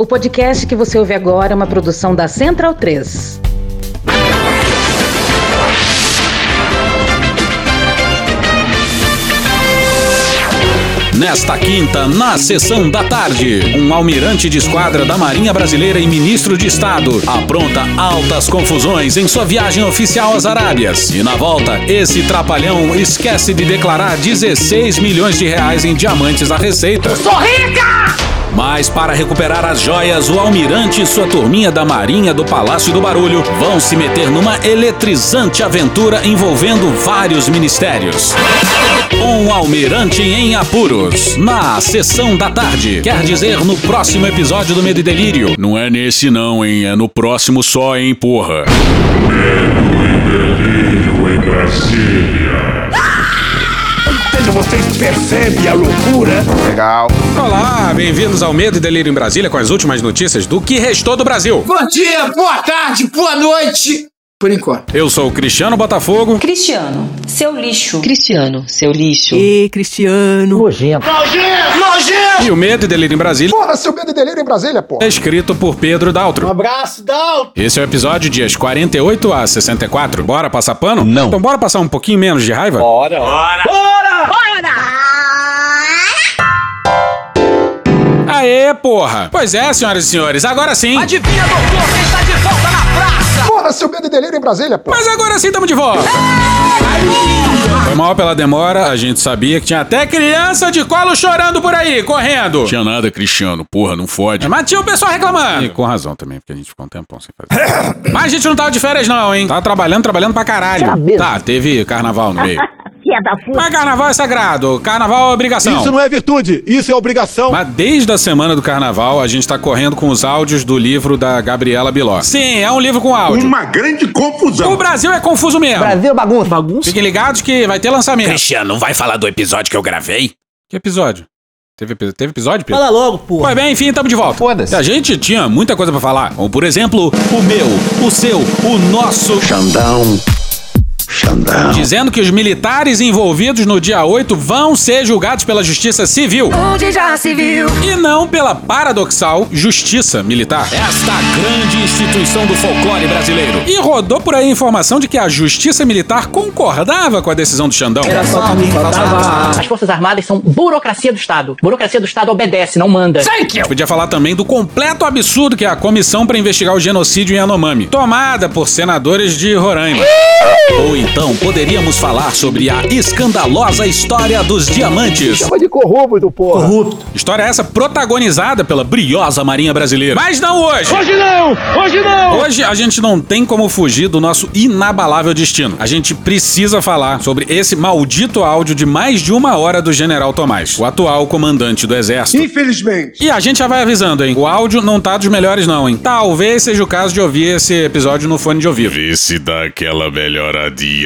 O podcast que você ouve agora é uma produção da Central 3. Nesta quinta, na sessão da tarde, um almirante de esquadra da Marinha Brasileira e ministro de Estado apronta altas confusões em sua viagem oficial às Arábias. E na volta, esse trapalhão esquece de declarar 16 milhões de reais em diamantes à Receita. Sou rica! Mas para recuperar as joias, o almirante e sua turminha da Marinha do Palácio do Barulho vão se meter numa eletrizante aventura envolvendo vários ministérios. Um almirante em apuros, na sessão da tarde. Quer dizer, no próximo episódio do Medo e Delírio. Não é nesse não, hein? É no próximo só, hein, porra. Delírio em Brasília. Vocês percebem a loucura? Legal. Olá, bem-vindos ao Medo e Delírio em Brasília com as últimas notícias do que restou do Brasil. Bom dia, boa tarde, boa noite. Por enquanto. Eu sou o Cristiano Botafogo. Cristiano, seu lixo. Cristiano, seu lixo. E Cristiano. Nojento. Nojento! Nojento! E o Medo e Delírio em Brasília. Porra, seu Medo e Delírio em Brasília, porra. É escrito por Pedro Daltro. Um abraço, Daltro. Esse é o episódio dias 48 a 64. Bora passar pano? Não. Então bora passar um pouquinho menos de raiva? Bora. Bora. Bora. Aê, porra! Pois é, senhoras e senhores, agora sim. Adivinha, doutor, quem está de volta na praça? Porra, seu Medo e Delírio em Brasília, porra. Mas agora sim estamos de volta. Foi mal pela demora, a gente sabia que tinha até criança de colo chorando por aí, correndo. Tinha nada, Cristiano, porra, não fode. Mas tinha o pessoal reclamando. E com razão também, porque a gente ficou um tempão sem fazer. Mas a gente não tava de férias não, hein? Tava trabalhando, trabalhando pra caralho. Tá, teve carnaval no meio. Mas carnaval é sagrado, carnaval é obrigação. Isso não é virtude, isso é obrigação. Mas desde a semana do carnaval, a gente tá correndo com os áudios do livro da Gabriela Biló. Sim, é um livro com áudio. Uma grande confusão. O Brasil é confuso mesmo. Brasil bagunça. Bagunça? Fiquem ligados que vai ter lançamento. Cristiano, não vai falar do episódio que eu gravei? Que episódio? Teve, teve episódio, Pedro? Fala logo, pô. Pois bem, enfim, tamo de volta. Foda-se. A gente tinha muita coisa pra falar. Como, por exemplo, o meu, o seu, o nosso. Xandão. Xandão. Dizendo que os militares envolvidos no dia 8 vão ser julgados pela Justiça Civil. Onde já se viu? E não pela paradoxal Justiça Militar. Esta grande instituição do folclore brasileiro. E rodou por aí a informação de que a Justiça Militar concordava com a decisão do Xandão. Era só faltava. As Forças Armadas são burocracia do Estado. Burocracia do Estado obedece, não manda. Podia falar também do completo absurdo que é a comissão para investigar o genocídio em Yanomami, tomada por senadores de Roraima. Ou então poderíamos falar sobre a escandalosa história dos diamantes. Chama de corrupto, porra. Corrupto. História essa protagonizada pela briosa Marinha Brasileira. Mas não hoje! Hoje não! Hoje não! Hoje a gente não tem como fugir do nosso inabalável destino. A gente precisa falar sobre esse maldito áudio de mais de uma hora do General Tomás, o atual comandante do Exército. Infelizmente. E a gente já vai avisando, hein? O áudio não tá dos melhores, não, hein? Talvez seja o caso de ouvir esse episódio no fone de ouvido. Vê se dá aquela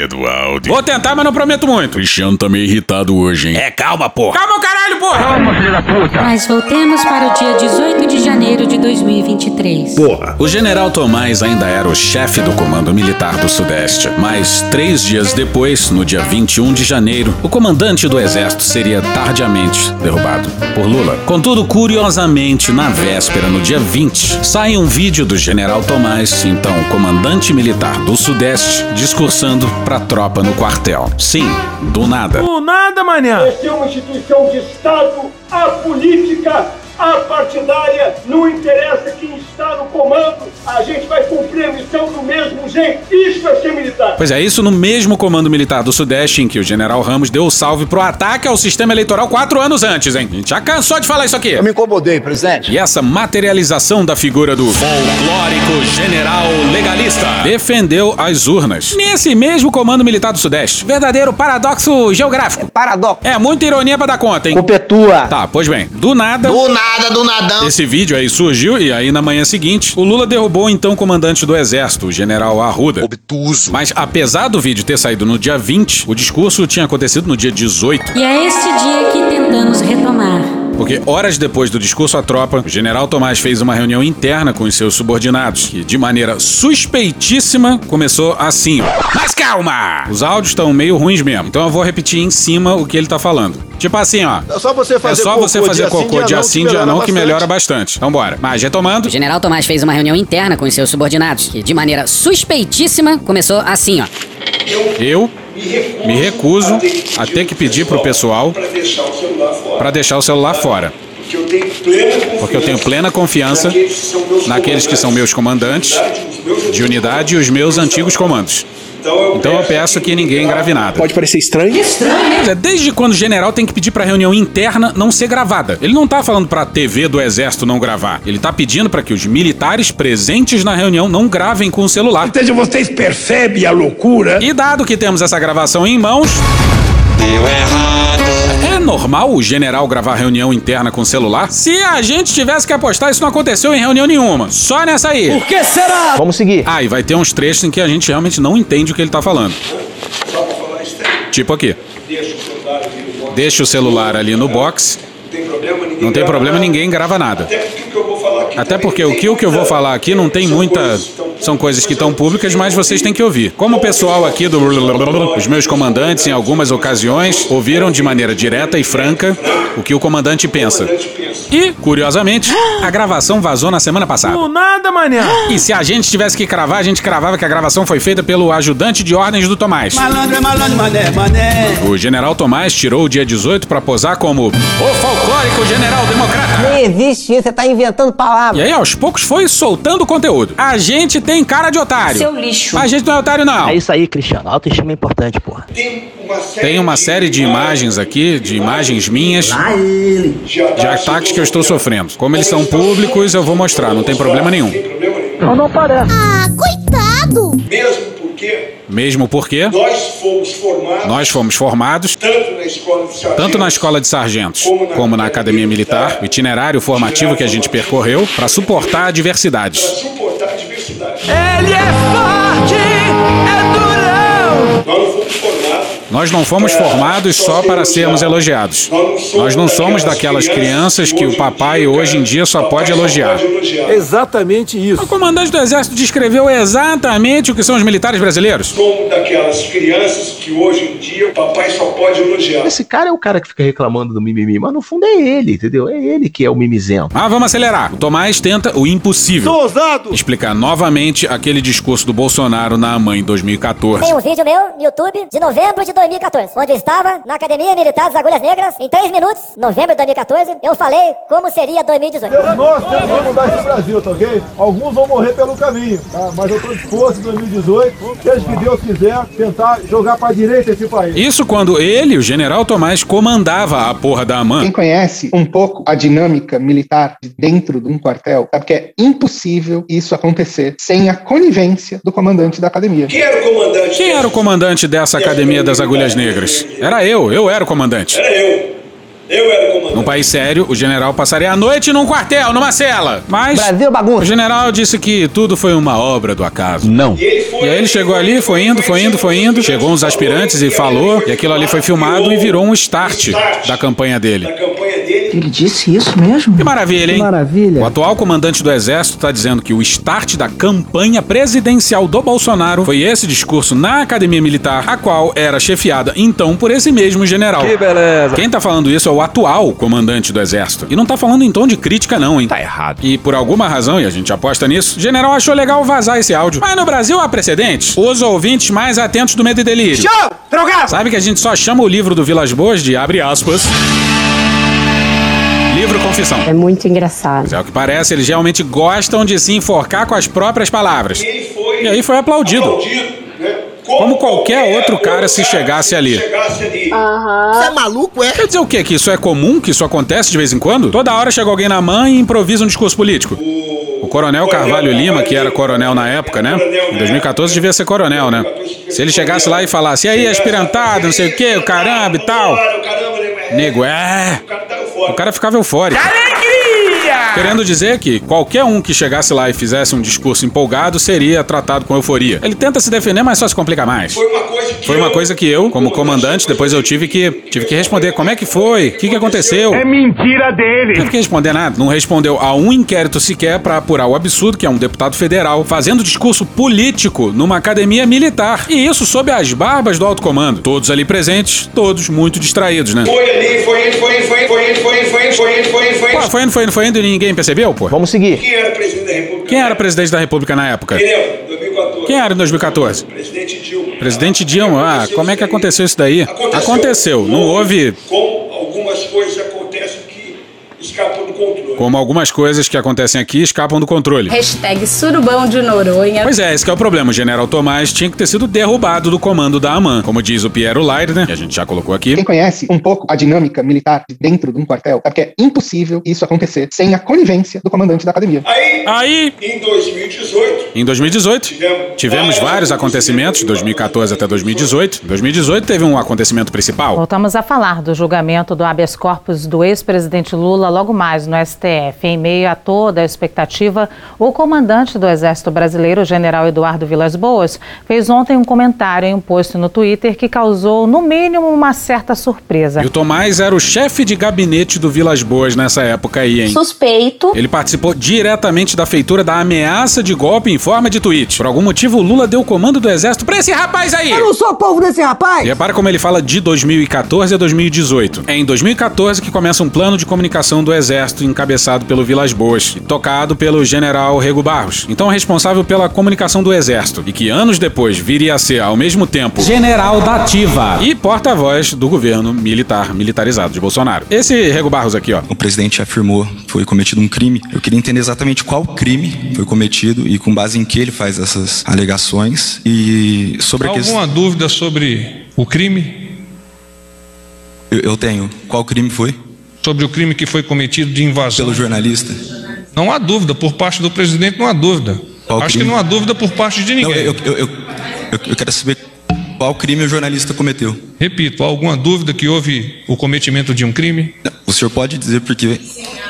do áudio. Vou tentar, mas não prometo muito. Cristiano tá meio irritado hoje, hein? É, calma, porra. Calma, caralho, porra! Mas voltemos para o dia 18 de janeiro de 2023. Porra. O general Tomás ainda era o chefe do Comando Militar do Sudeste, mas três dias depois, no dia 21 de janeiro, o comandante do Exército seria tardiamente derrubado por Lula. Contudo, curiosamente, na véspera, no dia 20, sai um vídeo do general Tomás, então comandante militar do Sudeste, discursando pra tropa no quartel. Sim, do nada. Do nada, manhã. Esta é uma instituição de Estado apolítica, apartidária, não interessa quem está no comando, a gente vai cumprir a missão do mesmo jeito. Isso é ser militar. Pois é, isso no mesmo Comando Militar do Sudeste em que o General Ramos deu o salve pro ataque ao sistema eleitoral quatro anos antes, hein? A gente já cansou de falar isso aqui. Eu me incomodei, presidente. E essa materialização da figura do folclórico general legalista defendeu as urnas. Nesse mesmo Comando Militar do Sudeste. Verdadeiro paradoxo geográfico. Paradoxo. É muita ironia pra dar conta, hein? Culpa é tua. Tá, pois bem. Do nada. Do nada, do nadão. Esse vídeo aí surgiu e aí na manhã seguinte, o Lula derrubou o então comandante do exército, o general Arruda. Obtuso. Mas apesar do vídeo ter saído no dia 20, o discurso tinha acontecido no dia 18. E é este dia que tentamos retomar. Porque horas depois do discurso à tropa, o general Tomás fez uma reunião interna com os seus subordinados, que de maneira suspeitíssima começou assim, ó. Mas calma! Os áudios estão meio ruins mesmo, então eu vou repetir em cima o que ele tá falando. Tipo assim, ó. É só você fazer É só cocô você fazer dia sim, cocô dia sim, que dia não, melhora que bastante. melhora bastante. Então bora. Mas retomando. O general Tomás fez uma reunião interna com os seus subordinados, que de maneira suspeitíssima começou assim, ó. Eu me recuso a ter que pedir pessoal para o fora. para deixar o celular fora. Porque eu tenho plena confiança, naqueles que são meus comandantes de unidade e os meus antigos comandos. Então eu, Então eu peço que ninguém grave nada. Pode parecer estranho. Pois é, desde quando o general tem que pedir pra reunião interna não ser gravada? Ele não tá falando pra TV do exército não gravar. Ele tá pedindo pra que os militares presentes na reunião não gravem com o celular. Então vocês percebem a loucura? E dado que temos essa gravação em mãos. É normal o general gravar reunião interna com celular? Se a gente tivesse que apostar, isso não aconteceu em reunião nenhuma. Só nessa aí. Por que será? Vamos seguir. Ah, e vai ter uns trechos em que a gente realmente não entende o que ele tá falando. Tipo aqui. deixa o celular ali no box. Deixa o celular ali no box. Não tem problema, ninguém Não tem grava problema, nada. ninguém grava nada. Até porque o que eu vou falar aqui não tem muita- são coisas que estão- públicas, mas vocês têm que ouvir. Como o pessoal aqui do. Os meus comandantes, em algumas ocasiões, ouviram de maneira direta e franca o que o comandante pensa. E, curiosamente, a gravação vazou na semana passada. nada, mané. E se a gente tivesse que cravar, a gente cravava que a gravação foi feita pelo ajudante de ordens do Tomás. Malandro é malandro, mané, mané. O general Tomás tirou o dia 18 para posar como o folclórico general existe isso, você tá inventando palavras. E aí, aos poucos, foi soltando o conteúdo. A gente tem cara de otário. Seu lixo. A gente não é otário, não. É isso aí, Cristiano. Autoestima é importante, porra. Tem uma série, Tem uma série de imagens aqui, de imagens minhas, de de ataques que eu estou sofrendo. Como eles são públicos, eu vou mostrar, não tem problema nenhum. Sem problema nenhum. Não, não parece. Ah, coitado! Mesmo porque Mesmo porque nós fomos formados nós fomos formados, tanto na escola de sargentos, tanto na escola de sargentos como na academia militar, o itinerário formativo que a gente percorreu, para suportar adversidades. Ele é forte, é durão. Nós não fomos formados Nós não fomos formados só para sermos elogiados. Nós não somos daquelas crianças que o papai hoje em dia só pode elogiar. Exatamente isso. O comandante do exército descreveu exatamente o que são os militares brasileiros. Somos daquelas crianças que hoje em dia o papai só pode elogiar. Esse cara é o cara que fica reclamando do mimimi, mas no fundo é ele, entendeu? É ele que é o mimizento. Mas vamos acelerar. O Tomás tenta o impossível. Sou ousado. Explicar novamente aquele discurso do Bolsonaro na AMAN em 2014. Tem um vídeo meu no YouTube de novembro de 2014, onde eu estava na Academia Militar das Agulhas Negras, em 3 minutos, novembro de 2014, eu falei como seria 2018. Nós temos que mudar esse Brasil, tá ok? Alguns vão morrer pelo caminho, tá? Mas eu tô disposto em 2018, seja que Deus quiser, tentar jogar pra direita esse país. Isso quando ele, o general Tomás, comandava a porra da AMAN. Quem conhece um pouco a dinâmica militar de dentro de um quartel, sabe que é impossível isso acontecer sem a conivência do comandante da academia. Quem era o comandante? Quem era o comandante dessa Academia das Agulhas Negras? Era eu, eu era o comandante. Era eu. Eu era o comandante. Num país sério, o general passaria a noite num quartel, numa cela. Mas Brasil bagunça. o general disse que tudo foi uma obra do acaso. Não. E ele foi. E aí ele chegou ali, foi indo, foi indo, foi indo. Chegou uns aspirantes e falou. E aquilo ali foi filmado e virou um start da campanha dele. Da campanha dele. Ele disse isso mesmo? Que maravilha, hein? Que maravilha. O atual comandante do exército está dizendo que o start da campanha presidencial do Bolsonaro foi esse discurso na academia militar, a qual era chefiada então por esse mesmo general. Que beleza. Quem tá falando isso é o atual comandante do exército. E não tá falando em tom de crítica, não, hein? Tá errado. E por alguma razão, e a gente aposta nisso, o general achou legal vazar esse áudio. Mas no Brasil há precedentes. Os ouvintes mais atentos do Medo e Delírio. Tchau, drogado. Sabe que a gente só chama o livro do Vilas Boas de abre aspas. Livro Confissão. É muito engraçado. Mas é o que parece, eles realmente gostam de se enforcar com as próprias palavras. Ele foi. E aí foi aplaudido. aplaudido? Como qualquer outro cara se chegasse ali. ali. Você é maluco, é? Quer dizer o quê? Que isso é comum? Que isso acontece de vez em quando? Toda hora chega alguém na mãe e improvisa um discurso político. O coronel Carvalho Lima, que era coronel na época, né? Em 2014 devia ser coronel, né? Se ele chegasse lá e falasse, e aí, aspirantado, não sei o quê, o caramba e tal. Nego, é. O cara ficava eufórico. Alegria! Querendo dizer que qualquer um que chegasse lá e fizesse um discurso empolgado seria tratado com euforia. Ele tenta se defender, mas só se complica mais. Foi uma coisa que Foi uma coisa que eu, como comandante, depois eu tive que tive que responder como é que foi, o que, que aconteceu. É mentira dele. Não teve que responder nada. Não respondeu a um inquérito sequer pra apurar o absurdo que é um deputado federal fazendo discurso político numa academia militar. E isso sob as barbas do alto comando. Todos ali presentes, todos muito distraídos, né? Foi ali, foi indo, foi indo, foi indo, foi indo, foi indo, foi indo, foi indo, foi indo, foi Pô, indo. foi indo, foi indo, foi indo e ninguém percebeu, pô? Vamos seguir. Quem era presidente da República? Quem era presidente da República na época? Quem lembra? 2014. Quem era em 2014? Presidente Dilma. Presidente Dilma. Ah, como é que aconteceu isso daí? Aconteceu. Aconteceu. Não houve Com algumas coisas acontecem que escapam. Como algumas coisas que acontecem aqui escapam do controle. Hashtag Surubão de Noronha. Pois é, esse que é o problema. O general Tomás tinha que ter sido derrubado do comando da AMAN. Como diz o Piero Leiter, que a gente já colocou aqui. Quem conhece um pouco a dinâmica militar de dentro de um quartel, sabe que é impossível isso acontecer sem a conivência do comandante da academia. Aí, Aí, em 2018, em 2018, tivemos, tivemos vários acontecimentos, de 2014 até 2018. Em 2018 teve um acontecimento principal. Voltamos a falar do julgamento do habeas corpus do ex-presidente Lula logo mais no STF. Em meio a toda a expectativa, o comandante do Exército Brasileiro, o general Eduardo Vilas Boas, fez ontem um comentário em um post no Twitter que causou, no mínimo, uma certa surpresa. E o Tomás era o chefe de gabinete do Vilas Boas nessa época aí, hein? Suspeito. Ele participou diretamente da feitura da ameaça de golpe em forma de tweet. Por algum motivo, o Lula deu o comando do exército pra esse rapaz aí. Eu não sou povo desse rapaz. E repara como ele fala de 2014 a 2018. É em 2014 que começa um plano de comunicação do Exército encabeçado pelo Vilas Boas e tocado pelo general Rego Barros, então responsável pela comunicação do Exército, e que anos depois viria a ser, ao mesmo tempo, general da ativa e porta-voz do governo militar, militarizado de Bolsonaro. Esse Rego Barros aqui, ó. O presidente afirmou que foi cometido um crime. Eu queria entender exatamente qual crime foi cometido e com base em que ele faz essas alegações e sobre a questão. Alguma dúvida sobre o crime? Eu, eu tenho. Qual crime foi? Sobre o crime que foi cometido de invasão? Pelo jornalista? Não há dúvida. Por parte do presidente, não há dúvida. Qual Acho crime? que não há dúvida por parte de Não, ninguém. eu, eu, eu, eu, eu quero saber qual crime o jornalista cometeu. Repito, há alguma dúvida que houve o cometimento de um crime? Não, o senhor pode dizer porque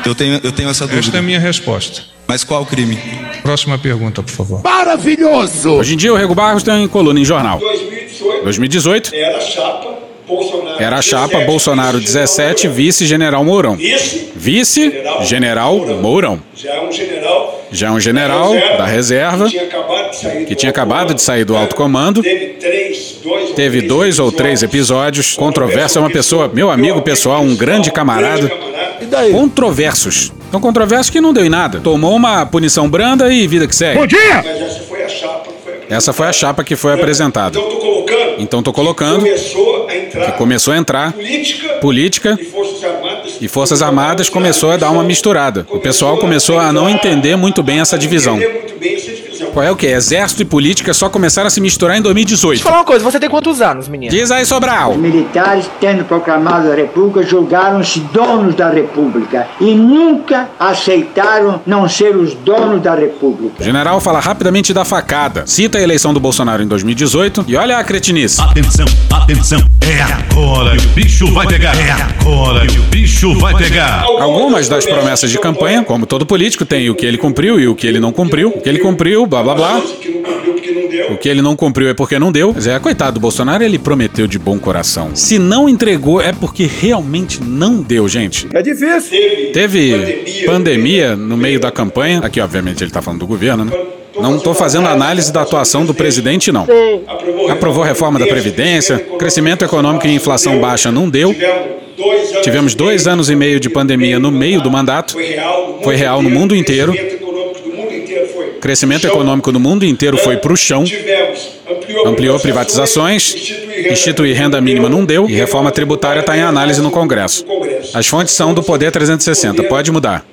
eu tenho, eu tenho essa dúvida. Esta é a minha resposta. Mas qual crime? Próxima pergunta, por favor. Maravilhoso! Hoje em dia, o Rego Barros tem coluna em jornal. 2018, 2018 era chapa Bolsonaro. era a chapa 17, Bolsonaro 17, vice-general Mourão. Vice, Vice-general Mourão. já é um general Já é um general da reserva que tinha acabado de sair do alto comando. Teve dois, ou três episódios controversos. É uma pessoa, meu amigo pessoal, um grande camarada. E daí? Controversos. Tão controversos que não deu em nada. Tomou uma punição branda e vida que segue. Bom dia! Mas essa foi a chapa que foi Essa foi a chapa que foi apresentada. Então tô colocando Tô colocando começou a entrar que começou a entrar política, e Forças Armadas começou a dar uma misturada. O pessoal começou a não entender muito bem essa divisão. Qual é o que? Exército e política só começaram a se misturar em 2018. Deixa eu falar uma coisa, você tem quantos anos, menino? Diz aí, Sobral. militares, tendo proclamado a República, julgaram-se donos da República e nunca aceitaram não ser os donos da República. O general fala rapidamente da facada, cita a eleição do Bolsonaro em 2018 e olha a cretinice. Atenção, atenção, é agora que o bicho vai pegar. É agora que o bicho vai pegar. Algumas das promessas de campanha, como todo político, tem o que ele cumpriu e o que ele não cumpriu. O que ele cumpriu, blá blá blá. que não cumpriu porque não deu. O que ele não cumpriu é porque não deu. Mas é, coitado do Bolsonaro, ele prometeu de bom coração. Se não entregou, é porque realmente não deu, gente. É difícil. Teve pandemia no meio da campanha. Aqui, obviamente, ele tá falando do governo, né? Não tô fazendo análise da atuação do presidente, não. Aprovou a reforma da Previdência, crescimento econômico e inflação baixa não deu. Tivemos dois anos e meio de pandemia no meio do mandato. Foi real no mundo inteiro. Crescimento econômico no mundo inteiro foi pro chão. Ampliou privatizações, instituir renda mínima não deu e reforma tributária está em análise no Congresso. As fontes são do Poder 360, pode mudar.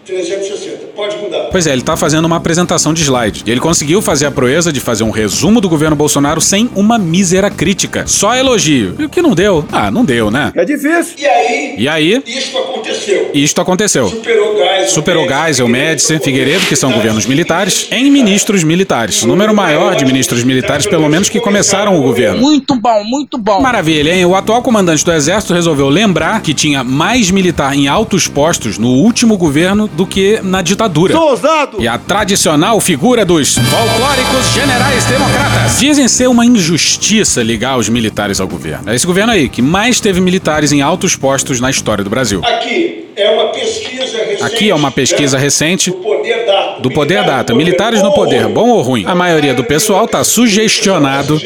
360, pode mudar. Pois é, ele tá fazendo uma apresentação de slide. E ele conseguiu fazer a proeza de fazer um resumo do governo Bolsonaro sem uma mísera crítica. Só elogio. E o que não deu? Ah, não deu, né? É difícil. E aí, E aí, isto aconteceu. isto aconteceu. Superou Gás, Superou Geisel, Médici, Figueiredo, que são governos militares, em ministros militares. O número maior de ministros militares, pelo menos, que começaram o governo. Muito bom, muito bom. Maravilha, hein? O atual comandante do Exército resolveu lembrar que tinha mais militar em altos postos no último governo do que na ditadura. Sou ousado. E a tradicional figura dos folclóricos generais democratas. Dizem ser uma injustiça ligar os militares ao governo. É esse governo aí que mais teve militares em altos postos na história do Brasil. Aqui é uma pesquisa recente. Aqui é uma pesquisa né, recente do Poder Data. do Poder Data. Militares no poder, bom ou ruim? A maioria do pessoal tá sugestionado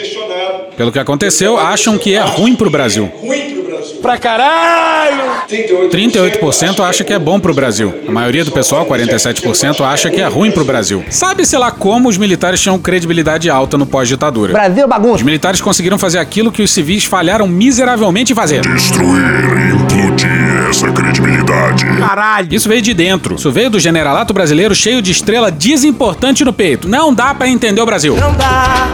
pelo que aconteceu, acham que é ruim pro Brasil. Ruim pro Brasil. Pra caralho. 38% acha que é bom pro Brasil. A maioria do pessoal, 47%, acha que é ruim pro Brasil. Sabe-se lá como os militares tinham credibilidade alta no pós-ditadura. Brasil bagunça. Os militares conseguiram fazer aquilo que os civis falharam miseravelmente em fazer. Destruir e implodir essa credibilidade. Caralho. Isso veio de dentro. Isso veio do generalato brasileiro cheio de estrela desimportante no peito. Não dá pra entender o Brasil. Não dá.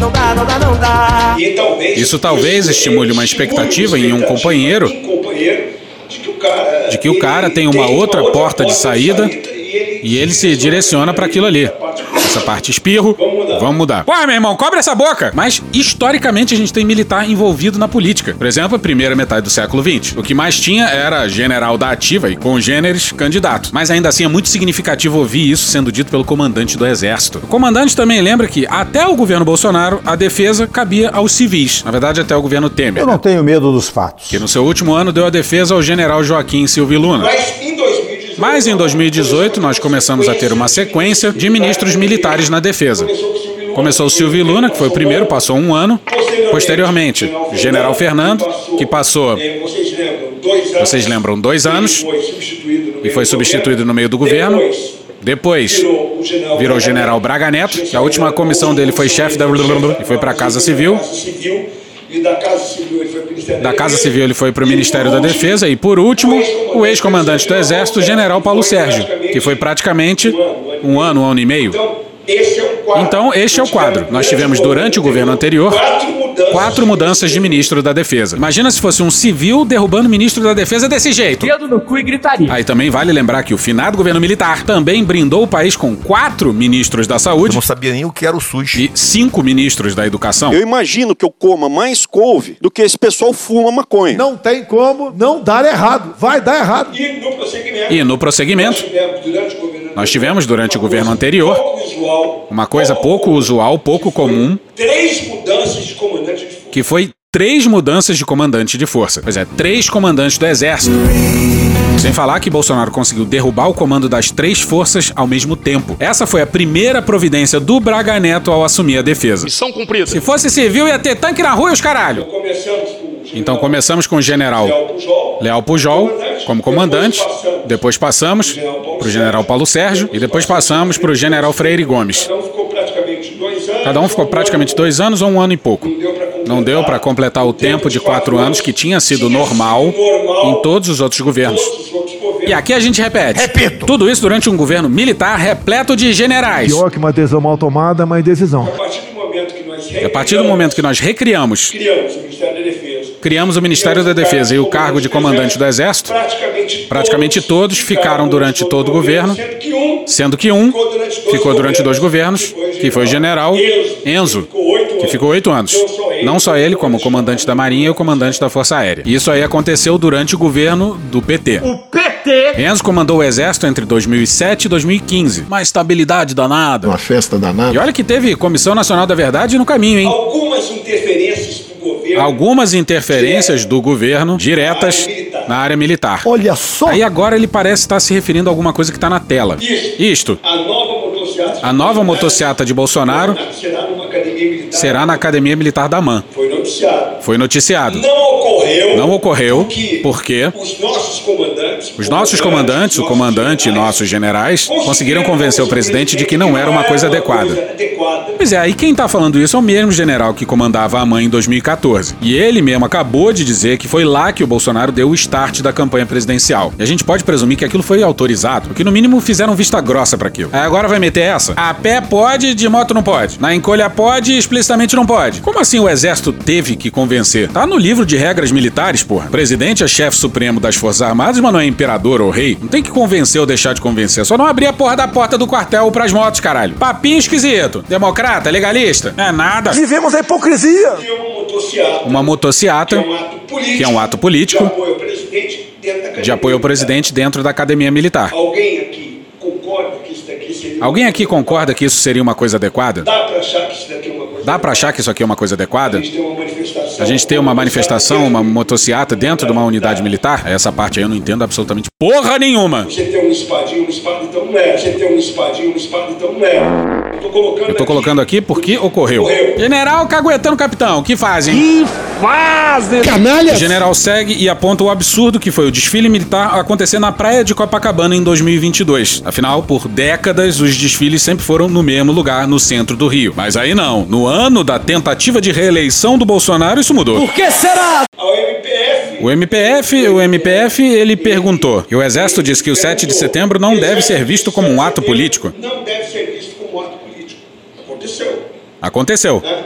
Não dá, não dá, não dá. E talvez Isso talvez estimule uma expectativa em um companheiro um companheiro de que o cara, de que o cara tem uma outra porta de saída e ele se direciona pra aquilo ali. Essa parte espirro, vamos mudar. Ué, meu irmão, cobre essa boca! Mas, historicamente, a gente tem militar envolvido na política. Por exemplo, a primeira metade do século XX. O que mais tinha era general da ativa e congêneres candidato. Mas ainda assim é muito significativo ouvir isso sendo dito pelo comandante do exército. O comandante também lembra que, até o governo Bolsonaro, a defesa cabia aos civis. Na verdade, até o governo Temer. Eu não tenho medo dos fatos. Que no seu último ano deu a defesa ao general Joaquim Silvio Luna. Mas em 2018, Mas em 2018 nós começamos a ter uma sequência de ministros militares na defesa. Começou o Silvio Luna, que foi o primeiro, passou um ano. Posteriormente, General Fernando, que passou, vocês lembram, dois anos. e foi do substituído no meio do governo. Depois, virou general, Braga Neto, a última comissão dele foi chefe da e foi para a Casa Civil. Casa. E da Casa Civil ele foi pro Ministério Da Casa Defesa. Civil ele foi para o Ministério da Defesa e, por último, o ex-comandante do Exército, General Paulo Sérgio, que foi praticamente um ano, um ano e meio. Esse é o quadro. Então, este é o quadro. Nós tivemos durante o governo anterior Quatro mudanças. de ministro da Defesa. Imagina se fosse um civil derrubando o ministro da Defesa desse jeito. Dedo no cu e gritaria. Aí também vale lembrar que o finado governo militar também brindou o país com quatro ministros da saúde não sabia nem o que era o sushi. e cinco ministros da educação. Eu imagino que eu coma mais couve do que esse pessoal fuma maconha. Não tem como não dar errado. Vai dar errado. E no prosseguimento. E no prosseguimento, nós tivemos durante nós tivemos durante o governo anterior uma coisa pouco usual, pouco comum, três mudanças de comandante de força. que foi três mudanças de comandante de força. Pois é, três comandantes do exército. Sem falar que Bolsonaro conseguiu derrubar o comando das três forças ao mesmo tempo. Essa foi a primeira providência do Braga Neto ao assumir a defesa. Missão cumprida. Se fosse civil, ia ter tanque na rua e os caralho. Então começamos com o general General Pujol, Leal Pujol como comandante, depois passamos para o general Paulo Sérgio e depois passamos para o general Freire Gomes. Cada um ficou praticamente dois anos. Ou um ano e pouco. Não deu para completar o tempo de quatro anos que tinha sido normal em todos os outros governos. E aqui a gente repete. Repito. Tudo isso durante um governo militar repleto de generais. Pior que uma decisão mal tomada é uma indecisão. A partir do momento que nós E a partir do momento que nós recriamos, criamos o Ministério da Defesa, e o cargo de comandante do Exército, praticamente, todos ficaram durante todo o governo, sendo que um sendo que um ficou durante dois governos, que foi o general Enzo, que ficou oito anos. Não só ele, como o comandante da Marinha e o comandante da Força Aérea. E isso aí aconteceu durante o governo do PT. O PT. Enzo comandou o exército entre 2007 e 2015. Uma estabilidade danada. Uma festa danada. E olha que teve Comissão Nacional da Verdade no caminho, hein? algumas interferências. Algumas interferências do governo diretas na área militar. Olha só. Aí agora ele parece estar se referindo a alguma coisa que está na tela. Isto. A nova motocicleta. De Bolsonaro será na Academia Militar da MAN. Foi noticiado. Foi noticiado. Não ocorreu. Não ocorreu porque os nossos comandantes, os nossos comandantes, o comandante e nossos generais, conseguiram convencer o presidente de que não era uma coisa adequada. Pois é, aí quem tá falando isso é o mesmo general que comandava a mãe em 2014. E ele mesmo acabou de dizer que foi lá que o Bolsonaro deu o start da campanha presidencial. E a gente pode presumir que aquilo foi autorizado, que no mínimo fizeram vista grossa pra aquilo. Aí agora vai meter essa? A pé pode, de moto não pode. Na encolha pode, explicitamente não pode. Como assim o exército teve que convencer? Tá no livro de regras militares, porra. O presidente é chefe supremo das Forças Armadas, mas não é imperador ou rei. Não tem que convencer ou deixar de convencer. Só não abrir a porra da porta do quartel pras motos, caralho. Papinho esquisito. Democrata, legalista. É nada. Vivemos a hipocrisia. E uma motociata, Uma motociata, que é um ato político, que é um ato de político apoio ao presidente dentro da de academia apoio presidente dentro da academia militar. Alguém aqui concorda que isso daqui seria Alguém aqui concorda que isso seria uma coisa adequada? Dá pra achar que isso daqui é uma coisa Dá pra achar que isso aqui é uma coisa adequada? A gente tem uma. A gente ter uma manifestação, uma motociata dentro de uma unidade militar? Essa parte aí eu não entendo absolutamente porra nenhuma. Você tem um espadinho, um espada, então não é. Você tem um espadinho, um espada, então não é. Eu tô colocando Eu tô colocando aqui porque ocorreu. General caguetando capitão, o que fazem? Que fazem! O Canalhas! general segue e aponta o absurdo que foi o desfile militar acontecer na praia de Copacabana em 2022. Afinal, por décadas, os desfiles sempre foram no mesmo lugar, no centro do Rio. Mas aí não. No ano da tentativa de reeleição do Bolsonaro, isso mudou. Por que será? Ao MPF, O MPF, o MPF, ele perguntou. E o Exército disse que o 7 de setembro não deve ser visto como um ato político. não deve ser visto como um ato político. Aconteceu. Aconteceu. Né?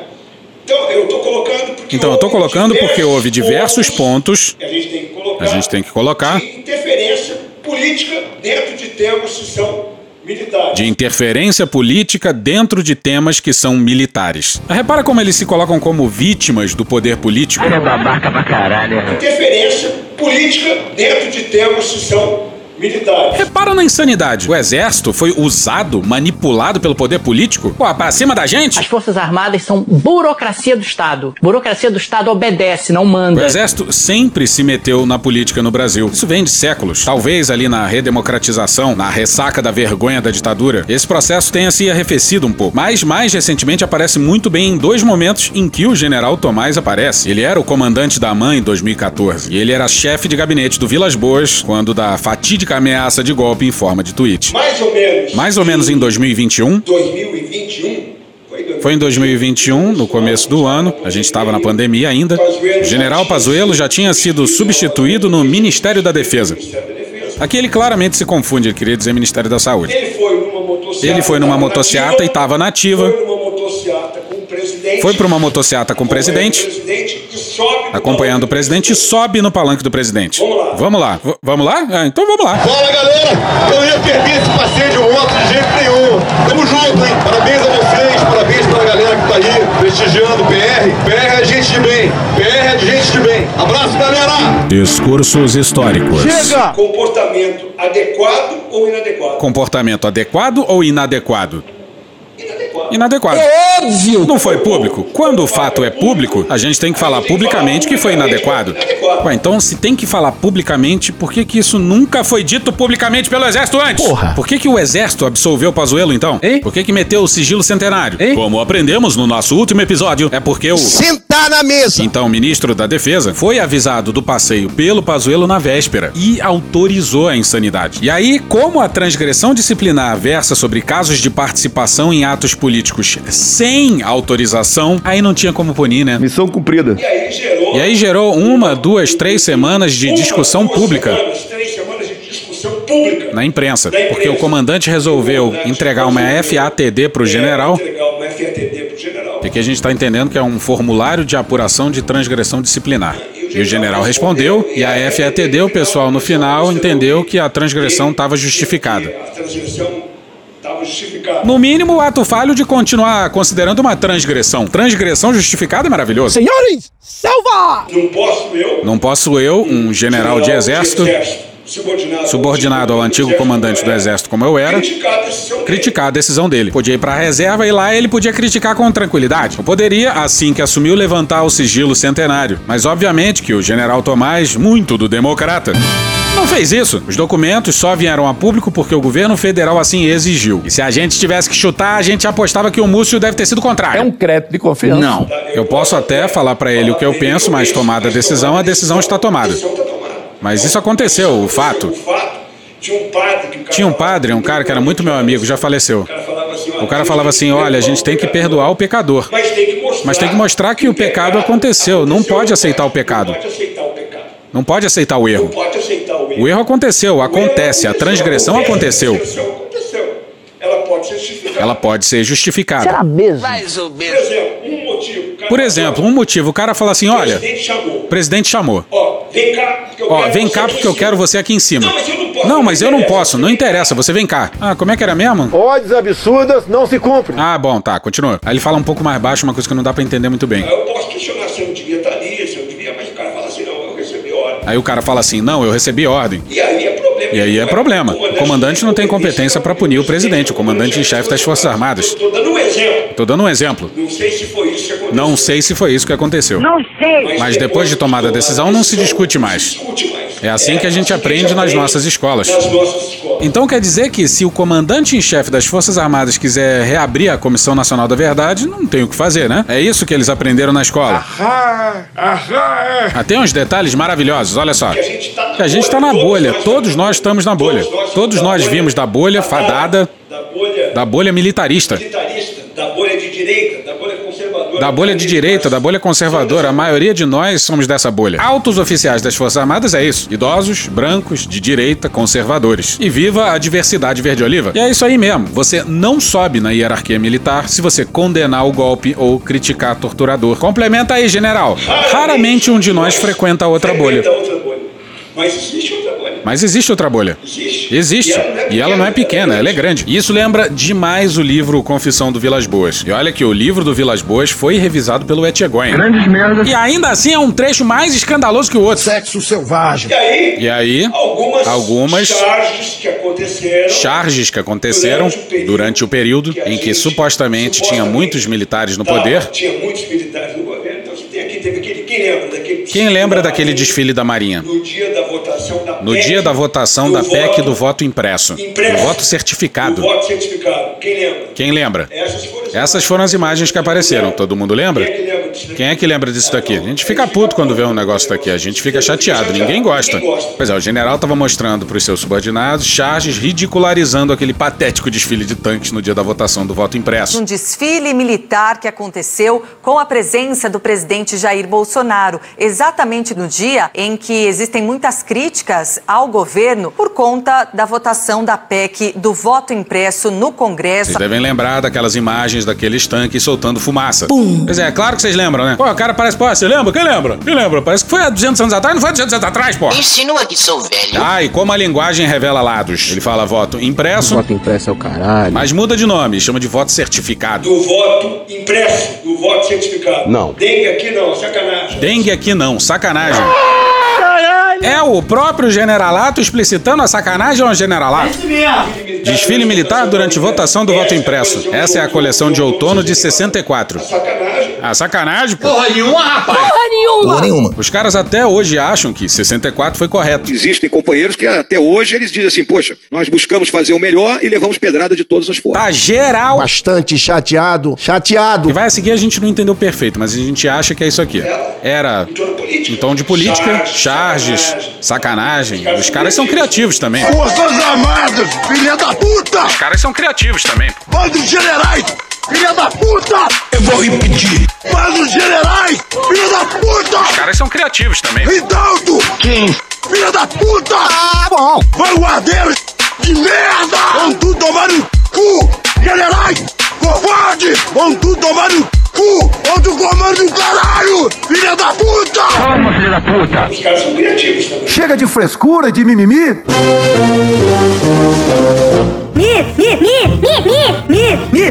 Então, eu tô colocando porque Então eu tô colocando porque houve diversos pontos que a gente tem que colocar a gente tem que colocar de interferência política dentro de temas que são militares. de interferência política dentro de temas que são militares. Repara como eles se colocam como vítimas do poder político. é babaca pra caralho. Interferência política dentro de temas que são militares. Repara na insanidade. O exército foi usado, manipulado pelo poder político? Pô, pra cima da gente? As Forças Armadas são burocracia do Estado. Burocracia do Estado obedece, não O manda. exército sempre se meteu na política no Brasil. Isso vem de séculos. Talvez ali na redemocratização, na ressaca da vergonha da ditadura, esse processo tenha se arrefecido um pouco. Mas mais recentemente aparece muito bem em dois momentos em que o general Tomás aparece. Ele era o comandante da AMAN em 2014 e ele era chefe de gabinete do Vilas Boas quando da fatídica ameaça de golpe em forma de tweet. Mais ou menos. Mais ou menos em 2021, 2021. foi em 2021, no começo do ano, a gente estava na pandemia ainda. O general Pazuello já tinha sido substituído no Ministério da Defesa. Aqui ele claramente se confunde, ele queria dizer Ministério da Saúde. Ele foi numa motociata. E estava nativa. Foi para uma motociata com o presidente, presidente e sobe no acompanhando o presidente e sobe no palanque do presidente. Vamos lá. V- vamos lá? Ah, então vamos lá. Fala galera, eu não ia perder esse passeio de moto de jeito nenhum. Tamo junto, hein? Parabéns a vocês, parabéns pra galera que tá aí prestigiando o PR. PR é gente de bem, PR é de gente de bem. Abraço, galera! Discursos históricos. Comportamento adequado ou inadequado? Comportamento adequado ou inadequado? Inadequado. É óbvio! Não foi público. Quando o fato é público, a gente tem que falar publicamente que foi inadequado. Ué, então se tem que falar publicamente, por que que isso nunca foi dito publicamente pelo Exército antes? Porra. Por que que o Exército absolveu o Pazuello então? Por que que meteu o sigilo centenário? Como aprendemos no nosso último episódio, é porque o... Sentar na mesa! Então, o ministro da Defesa foi avisado do passeio pelo Pazuello na véspera e autorizou a insanidade. E aí, como a transgressão disciplinar versa sobre casos de participação em atos políticos sem autorização, aí não tinha como punir, né? Missão cumprida. E aí gerou. E aí gerou uma, duas, três semanas de uma, discussão pública Semanas, três semanas de discussão pública. na imprensa, porque o comandante resolveu entregar uma FATD pro general. Entregar uma FATD pro general. E que a gente está entendendo que é um formulário de apuração de transgressão disciplinar. E o general respondeu, e a FATD, o pessoal no final entendeu que a transgressão estava justificada. No mínimo, o ato falho de continuar considerando uma transgressão. Transgressão justificada é maravilhoso. Senhores, selva! Não posso eu. Não posso eu, um general de exército, subordinado, subordinado ao antigo comandante do exército como eu era, criticar a decisão dele. criticar a decisão dele. Podia ir pra reserva e lá ele podia criticar com tranquilidade. Eu poderia, assim que assumiu, levantar o sigilo centenário. Mas obviamente que o general Tomás, muito do democrata, não fez isso. Os documentos só vieram a público porque o governo federal assim exigiu. E se a gente tivesse que chutar, a gente apostava que o Múcio deve ter sido o contrário. É um crédito de confiança. Não. Eu posso até falar pra ele o que eu penso, mas tomada a decisão, a decisão está tomada. Mas isso aconteceu, o fato. Tinha um padre que o cara Tinha um padre, um cara que era muito meu amigo, já faleceu. O cara falava assim: olha, a gente tem que perdoar o pecador. Mas tem que mostrar, que o pecado aconteceu. Não pode aceitar o pecado. Não pode aceitar o erro. O erro. Aconteceu, acontece, a transgressão aconteceu. Ela pode ser justificada. Ela pode ser justificada. mesmo? Mais ou menos. Por exemplo, um motivo. o cara Por fala, exemplo, um motivo, o cara fala assim: olha, presidente chamou. o presidente chamou. Ó, vem cá, Ó, vem cá porque eu quero você aqui em cima. Não, mas eu não posso. Não, mas eu não posso, não interessa, você vem cá. Ah, como é que era mesmo? Ordens absurdas não se cumprem. Ah, bom, tá, continua. Aí ele fala um pouco mais baixo, uma coisa que não dá pra entender muito bem. Aí Eu posso questionar se eu não devia estar ali, se eu devia, mas o cara fala assim, não, eu recebi ordem. Aí o cara fala assim: não, eu recebi ordem. E aí é problema. E aí é problema. O comandante não tem competência pra punir o presidente, o comandante em chefe das Forças Armadas. Tô dando um exemplo. Tô dando um exemplo. Não sei Não sei se foi isso que aconteceu. sei. Mas depois de tomada a decisão, não se discute mais. É assim que a gente aprende nas nossas escolas. Nas nossas escolas. Então quer dizer que se o comandante em chefe das Forças Armadas quiser reabrir a Comissão Nacional da Verdade, não tem o que fazer, né? É isso que eles aprenderam na escola. Ah, tem uns detalhes maravilhosos, olha só. Que a gente tá na Que a gente na bolha, todos nós estamos na bolha. Todos nós vimos da bolha fadada, da bolha militarista. militarista, da bolha de direita, da bolha conservadora. Da bolha de direita, da bolha conservadora, a maioria de nós somos dessa bolha. Altos oficiais das Forças Armadas é isso. Idosos, brancos, de direita, conservadores. E viva a diversidade verde-oliva. E é isso aí mesmo. Você não sobe na hierarquia militar se você condenar o golpe ou criticar torturador. Complementa aí, general. Raramente um de nós frequenta outra bolha. Mas existe outra bolha. Mas existe outra bolha. Existe. Existe. E ela não é pequena, ela é grande. E isso lembra demais o livro Confissão do Vilas Boas. E olha que o livro do Vilas Boas foi revisado pelo Etchegoyen. Grandes merdas. E ainda assim é um trecho mais escandaloso que o outro. Sexo selvagem. E aí, E aí, algumas, algumas charges que aconteceram. charges que aconteceram durante o período em que supostamente tinha muitos militares no Tava, poder. Tinha muitos militares no governo. Então você tem aqui, teve aquele. Quem lembra daquele. Quem lembra daquele desfile da Marinha? No dia da votação da No PEC, dia da votação do da PEC voto do voto impresso. impresso. Do voto Do certificado. voto certificado. Quem lembra? Quem lembra? Essas foram as Essas foram as imagens que apareceram. Todo mundo lembra? Quem é que lembra? Quem é que lembra disso daqui? A gente fica puto quando vê um negócio daqui. A gente fica chateado. Ninguém gosta. Pois é, o general estava mostrando para os seus subordinados charges ridicularizando aquele patético desfile de tanques no dia da votação do voto impresso. Um desfile militar que aconteceu com a presença do presidente Jair Bolsonaro, exatamente no dia em que existem muitas críticas ao governo por conta da votação da PEC do voto impresso no Congresso. Vocês devem lembrar daquelas imagens daqueles tanques soltando fumaça. Pois é, claro que vocês lembram, né? Pô, o cara parece, pô, você lembra? Quem lembra? Quem lembra? Parece que foi há 200 anos atrás, não foi há 200 anos atrás, pô. Insinua que sou velho. Ah, e como a linguagem revela lados. Ele fala voto impresso, Voto impresso é o caralho. mas muda de nome, chama de voto certificado. Do voto impresso, do voto certificado. Não. Dengue aqui não, sacanagem. Dengue aqui não, sacanagem. É o próprio generalato explicitando a sacanagem ou a generalato? Desfile militar durante votação do voto impresso. Essa é a coleção de outono de 64. Sacanagem. Ah, sacanagem, pô. Porra nenhuma, rapaz. Porra nenhuma. Os caras até hoje acham que 64 foi correto. Existem companheiros que até hoje eles dizem assim, poxa, nós buscamos fazer o melhor e levamos pedrada de todas as formas. Tá geral. Bastante chateado. Chateado. E vai a seguir a gente não entendeu perfeito, mas a gente acha que é isso aqui. Era Em tom de política. em tom de política, charges, sacanagem. Os caras são criativos também. Forças Armadas, filha da puta! Os caras são criativos também. Bando de generais, filha da puta! Eu vou repetir. De generais, filha da puta! Os caras são criativos também. Ridaldo! Quem? Filha da puta! Ah, bom! Vanguardeiros de merda! Vão tudo tomar no cu! Generais! Covarde! Vão tudo tomar no cu! Outro comando do caralho! Filha da puta! Calma, filha da puta! Os caras são criativos também. Chega de frescura e de mimimi! Mi, mi, mi, mi, mi, mi. Mi,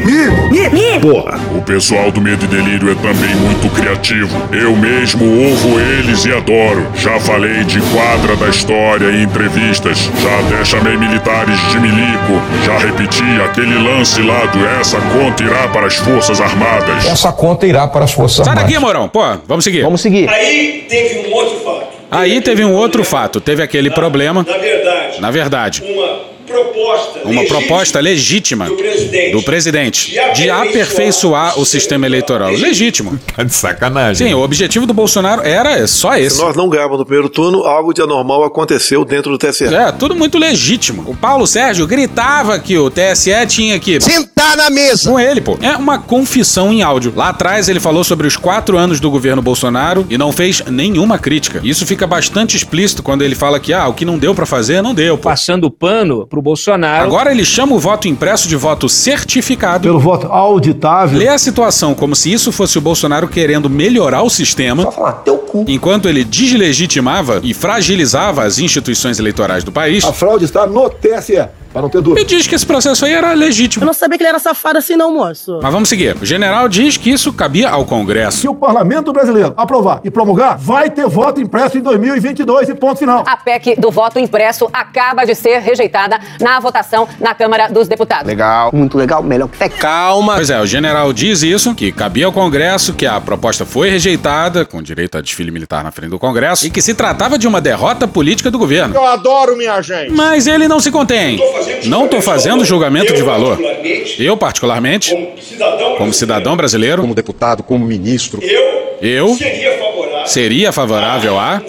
mi, mi. Porra, o pessoal do Medo e Delírio é também muito criativo. Eu mesmo ouvo eles e adoro. Já falei de quadra da história em entrevistas. Já até chamei militares de milico. Já repeti aquele lance lá do essa conta irá para as Forças Armadas. Essa conta irá para as Forças Sai Armadas. daqui, Morão. Pô, vamos seguir. Vamos seguir. Aí teve um outro fato. Aí teve um outro fato. Teve aquele problema. Na verdade, Na verdade, uma proposta uma proposta legítima do presidente, do presidente de de aperfeiçoar o sistema eleitoral. Legítimo. Tá de sacanagem. Sim, o objetivo do Bolsonaro era só esse. Se nós não ganhávamos no primeiro turno, algo de anormal aconteceu dentro do TSE. É, tudo muito legítimo. O Paulo Sérgio gritava que o TSE tinha que. Sentar na mesa. Com ele, pô. É uma confissão em áudio. Lá atrás ele falou sobre os quatro anos do governo Bolsonaro e não fez nenhuma crítica. Isso fica bastante explícito quando ele fala que, ah, o que não deu pra fazer, não deu, pô. Passando pano pro Bolsonaro. Agora ele chama o voto impresso de voto certificado. Pelo voto auditável. Lê a situação como se isso fosse o Bolsonaro querendo melhorar o sistema. Só falar teu cu. Enquanto ele deslegitimava e fragilizava as instituições eleitorais do país. A fraude está no TSE. Para não ter E dúvida. diz que esse processo aí era legítimo. Eu não sabia que ele era safado assim, não, moço. Mas vamos seguir. O general diz que isso cabia ao Congresso. Se o parlamento brasileiro aprovar e promulgar, vai ter voto impresso em 2022 e ponto final. A PEC do voto impresso acaba de ser rejeitada na votação na Câmara dos Deputados. Legal. Muito legal. Melhor que PEC. Calma. Pois é, o general diz isso, que cabia ao Congresso, que a proposta foi rejeitada, com direito a desfile militar na frente do Congresso, e que se tratava de uma derrota política do governo. Eu adoro minha gente. Mas ele não se contém. Não tô fazendo julgamento de valor. Eu, particularmente, como cidadão, como cidadão brasileiro, Como deputado, como ministro. eu eu seria favorável seria favorável a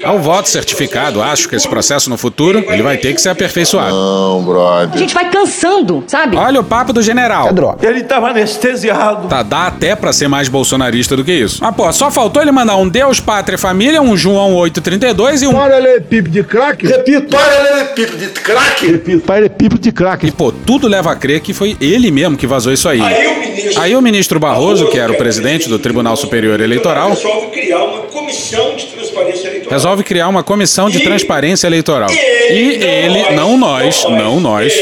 certificado. ao voto certificado. Acho que esse processo no futuro ele vai ter que ser aperfeiçoado. Não, brother. A gente vai cansando, sabe? Olha o papo do general. É droga. Ele estava anestesiado. Tá, dá até pra ser mais bolsonarista do que isso. Ah, pô, só faltou ele mandar um Deus, Pátria e Família, um João 832 e um. Paralelepípedo de crack. Repito. Paralelepípedo de crack. Repito. Paralelepípedo de crack. E, pô, tudo leva a crer que foi ele mesmo que vazou isso aí. Aí o Aí o ministro Barroso, que era o presidente do Tribunal Superior Eleitoral, resolve criar uma comissão de transparência eleitoral. resolve criar uma comissão de E- transparência eleitoral. E ele, não nós, não nós,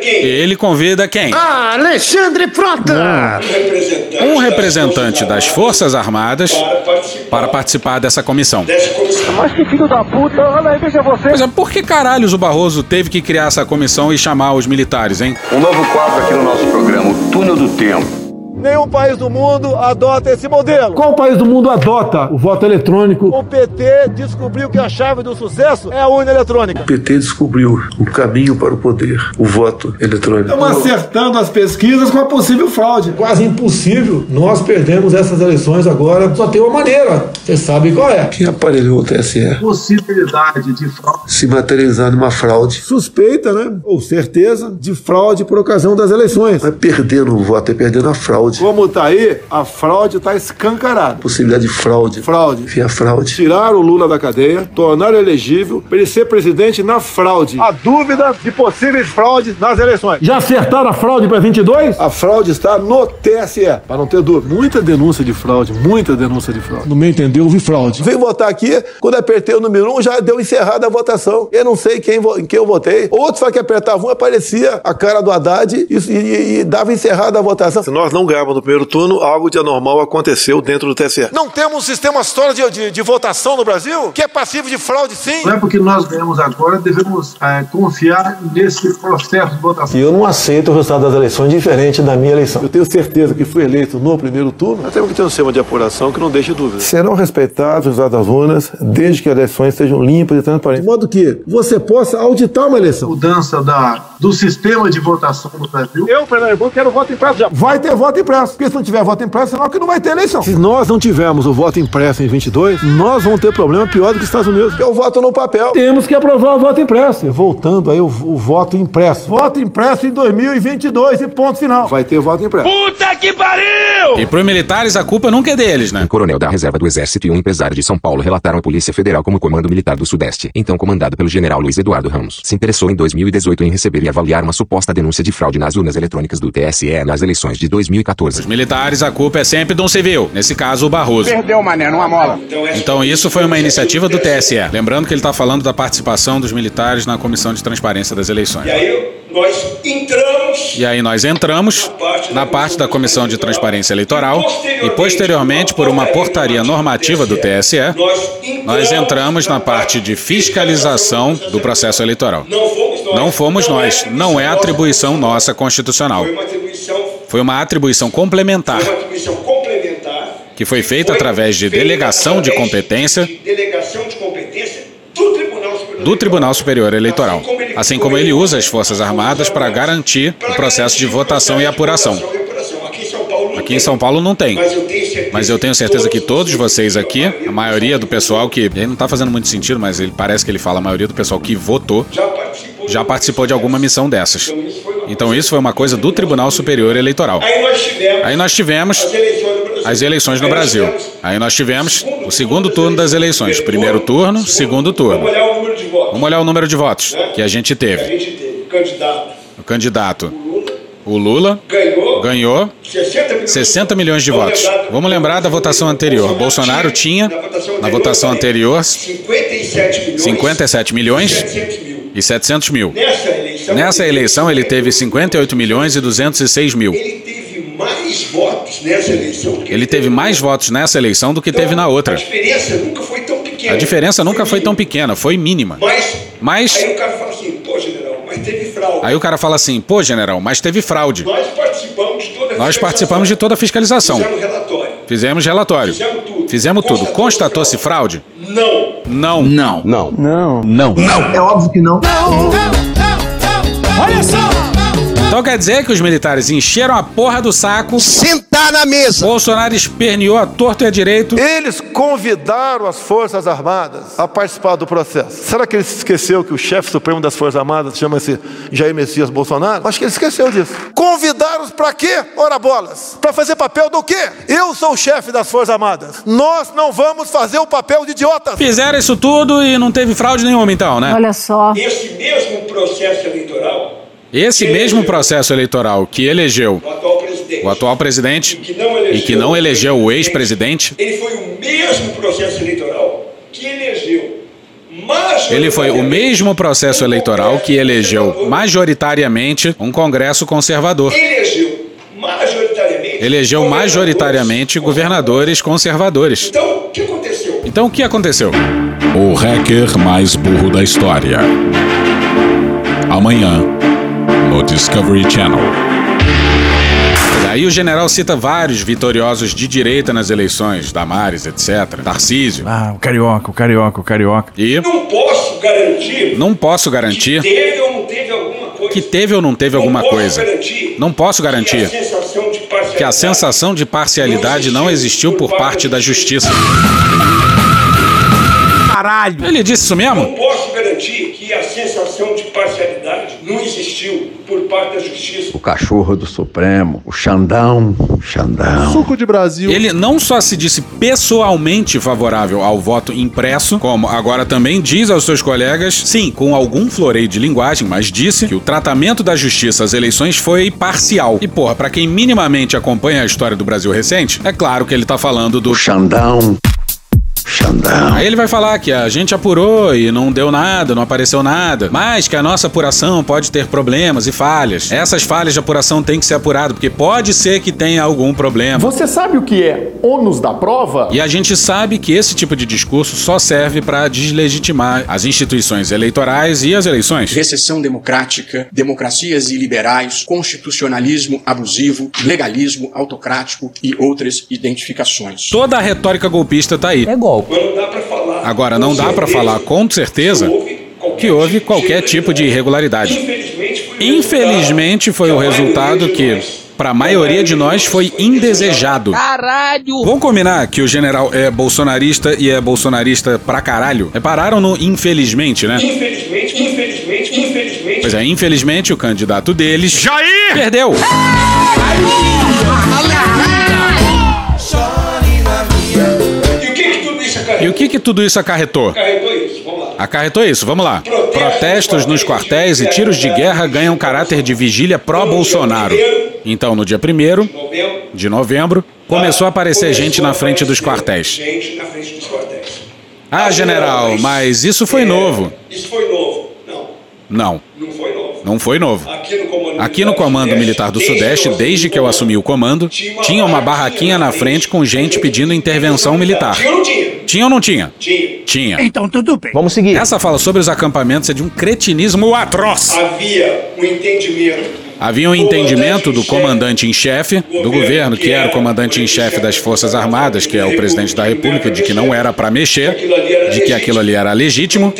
quem? ele convida quem? Ah, Alexandre Frota. Um representante, Um representante das Forças Armadas para participar para participar dessa comissão. dessa comissão. Mas que filho da puta. Olha aí, veja você. Pois é, por que caralhos o Barroso teve que criar essa comissão e chamar os militares, hein? Um novo quadro aqui no nosso programa, o Túnel do Tempo. Nenhum país do mundo adota esse modelo. Qual país do mundo adota o voto eletrônico? O PT descobriu que a chave do sucesso é a urna eletrônica. O PT descobriu o caminho para o poder, o voto eletrônico. Estamos acertando as pesquisas com a possível fraude. Quase impossível. Nós perdemos essas eleições agora. Só tem uma maneira. Você sabe qual é. Quem aparelhou o TSE? Possibilidade de fraude. Se materializar numa fraude. Suspeita, né? Ou certeza de fraude por ocasião das eleições. É perdendo o voto, é perdendo a fraude. Como tá aí, a fraude tá escancarada. Possibilidade de fraude. Fraude. Enfim, a fraude. Tirar o Lula da cadeia, tornar elegível para ele ser presidente na fraude. A dúvida de possíveis fraudes nas eleições. Já acertaram a fraude para 22? A fraude está no TSE, para não ter dúvida. Muita denúncia de fraude, muita denúncia de fraude. No meu entender, houve fraude. Vim votar aqui, quando apertei o número 1, um, já deu encerrada a votação. Eu não sei quem, em quem eu votei. Outro só que apertava um, aparecia a cara do Haddad e, e- e dava encerrada a votação. Se nós não no primeiro turno, algo de anormal aconteceu dentro do TSE. Não temos um sistema só de, de, de votação no Brasil que é passivo de fraude, sim. Não é porque nós ganhamos agora, devemos eh, confiar nesse processo de votação. E eu não aceito o resultado das eleições diferente da minha eleição. Eu tenho certeza que fui eleito no primeiro turno. Nós temos que ter um sistema de apuração que não deixe dúvida. Serão respeitados os resultados das urnas, desde que as eleições sejam limpas e transparentes. De modo que você possa auditar uma eleição. Mudança da, do sistema de votação no Brasil. Eu, Pernambuco, quero voto impresso já. Vai ter voto impresso. Porque se não tiver voto impresso, senão que não vai ter eleição. Se nós não tivermos o voto impresso em 22, nós vamos ter problema pior do que os Estados Unidos. É o voto no papel. Temos que aprovar o voto impresso. E voltando aí, o, o voto impresso. Voto impresso em 2022 e ponto final. Vai ter voto impresso. Puta que pariu! E pros militares a culpa nunca é deles, né? Um coronel da reserva do Exército e um empresário de São Paulo relataram à Polícia Federal como Comando Militar do Sudeste, então comandado pelo general Luiz Eduardo Ramos, se interessou em 2018 em receber e avaliar uma suposta denúncia de fraude nas urnas eletrônicas do TSE nas eleições de 2014. Os militares a culpa é sempre de um civil, nesse caso o Barroso. Perdeu, mané, numa mola. Então isso foi uma iniciativa do TSE. Lembrando que ele está falando da participação dos militares na Comissão de Transparência das Eleições. E aí nós entramos E aí nós entramos na parte da Comissão de Transparência Eleitoral e posteriormente por uma portaria normativa do TSE, nós entramos na parte de fiscalização do processo eleitoral. Não fomos nós, não é atribuição nossa constitucional. Foi uma atribuição, complementar foi uma atribuição complementar que foi feita através de delegação de competência do Tribunal Superior Eleitoral, assim como ele usa as Forças Armadas para garantir o processo de votação e apuração. Aqui em São Paulo não tem. Mas eu tenho certeza, Mas eu tenho certeza que todos vocês aqui, a maioria do pessoal que. Ele não tá fazendo muito sentido, mas ele parece que ele fala a maioria do pessoal que votou já participou. de alguma missão dessas. Então isso foi uma coisa do Tribunal Superior Eleitoral. Aí nós tivemos as eleições no Brasil. Aí nós tivemos o segundo turno das eleições. Primeiro turno, segundo turno. Vamos olhar o número de votos. Votos que a gente teve. O candidato, o Lula, ganhou ganhou 60 milhões, 60 milhões de votos. Vamos lembrar da votação anterior. Bolsonaro tinha, na votação anterior, 57 milhões 57 milhões 700 mil. e 700 mil. Nessa eleição, Nessa eleição ele teve 58 milhões e 206 mil. ele teve mais votos nessa eleição que Ele teve mais votos nessa eleição do que teve na A outra. diferença nunca foi tão pequena. A diferença nunca foi tão pequena, foi mínima. Mas, Mas aí o cara fala assim, pô, general, mas teve fraude. aí o cara fala assim: pô, general, mas teve fraude. Nós participamos de toda a Nós participamos de toda a fiscalização. Fizemos relatório. Fizemos relatório. Fizemos. Fizemos tudo. Constatou-se fraude? Não. Não. Não. Não. Não. Não. É óbvio que não. Olha só! Então quer dizer que os militares encheram a porra do saco. Sentar na mesa. Bolsonaro esperneou a torto e a direito. Eles convidaram as Forças Armadas a participar do processo. Será que ele se esqueceu que o chefe supremo das Forças Armadas chama-se Jair Messias Bolsonaro? Acho que ele esqueceu disso. Convidaram-os para quê? Ora bolas. Para fazer papel do quê? Eu sou o chefe das Forças Armadas. Nós não vamos fazer o papel de idiotas. Fizeram isso tudo e não teve fraude nenhuma, então, né? Olha só. Esse mesmo processo eleitoral, Esse mesmo processo eleitoral que elegeu o atual presidente, e que não elegeu o ex-presidente, ele foi o mesmo processo eleitoral que elegeu ele foi o mesmo processo eleitoral que elegeu majoritariamente um Congresso conservador. elegeu majoritariamente. Governadores conservadores. Então, o que aconteceu? Então o que aconteceu? O hacker mais burro da história. Amanhã, Discovery Channel. Aí o general cita vários vitoriosos de direita nas eleições, Damares, etc. Tarcísio. Ah, o carioca, o carioca, o carioca. E Não posso garantir não posso garantir teve ou não teve alguma coisa. que teve ou não teve alguma posso coisa. garantir Não posso que a garantir sensação de parcialidade que a sensação de parcialidade não existiu por parte da justiça. Caralho! Ele disse isso mesmo? Não posso garantir que a sensação de parcialidade não parte da justiça. O cachorro do Supremo, o Xandão, Xandão. Suco de Brasil. Ele não só se disse pessoalmente favorável ao voto impresso, como agora também diz aos seus colegas, sim, com algum floreio de linguagem, mas disse que o tratamento da justiça às eleições foi parcial. E porra, pra quem minimamente acompanha a história do Brasil recente, é claro que ele tá falando do O Xandão, Xandão. Aí ele vai falar que a gente apurou e não deu nada, não apareceu nada, mas que a nossa apuração pode ter problemas e falhas. Essas falhas de apuração têm que ser apuradas, porque pode ser que tenha algum problema. Você sabe o que é ônus da prova? E a gente sabe que esse tipo de discurso só serve para deslegitimar as instituições eleitorais e as eleições. Recessão democrática, democracias iliberais, constitucionalismo abusivo, legalismo autocrático e outras identificações. Toda a retórica golpista tá aí. É golpe. Agora, não dá para falar com certeza que houve qualquer tipo de irregularidade. Infelizmente foi, o resultado que, para a maioria de nós, foi indesejado. Caralho! Vamos combinar que o general é bolsonarista e é bolsonarista pra caralho? Repararam no infelizmente, né? Infelizmente, infelizmente, infelizmente. Pois é, infelizmente o candidato deles. Jair! Perdeu! E E o que, que tudo isso acarretou? Acarretou isso, vamos lá. Acarretou isso, vamos lá. Protestos nos quartéis e tiros de guerra ganham caráter de vigília pró-Bolsonaro. Então, no dia 1 Novembro, de novembro, começou a aparecer gente na frente dos quartéis. gente na frente dos quartéis. Ah, general, mas isso foi novo. Isso foi novo. Não, Não, não foi novo. Não foi novo. Aqui no Comando Militar do Sudeste, desde que eu assumi o comando, tinha uma barraquinha na frente com gente pedindo intervenção militar. Tinha ou não tinha? Tinha. Então tudo bem. Vamos seguir. Essa fala sobre os acampamentos é de um cretinismo atroz. Havia um entendimento Havia um entendimento do comandante em chefe do governo, que era o comandante em chefe das Forças Armadas, que é o presidente da República, de que não era para mexer, de que aquilo ali era legítimo.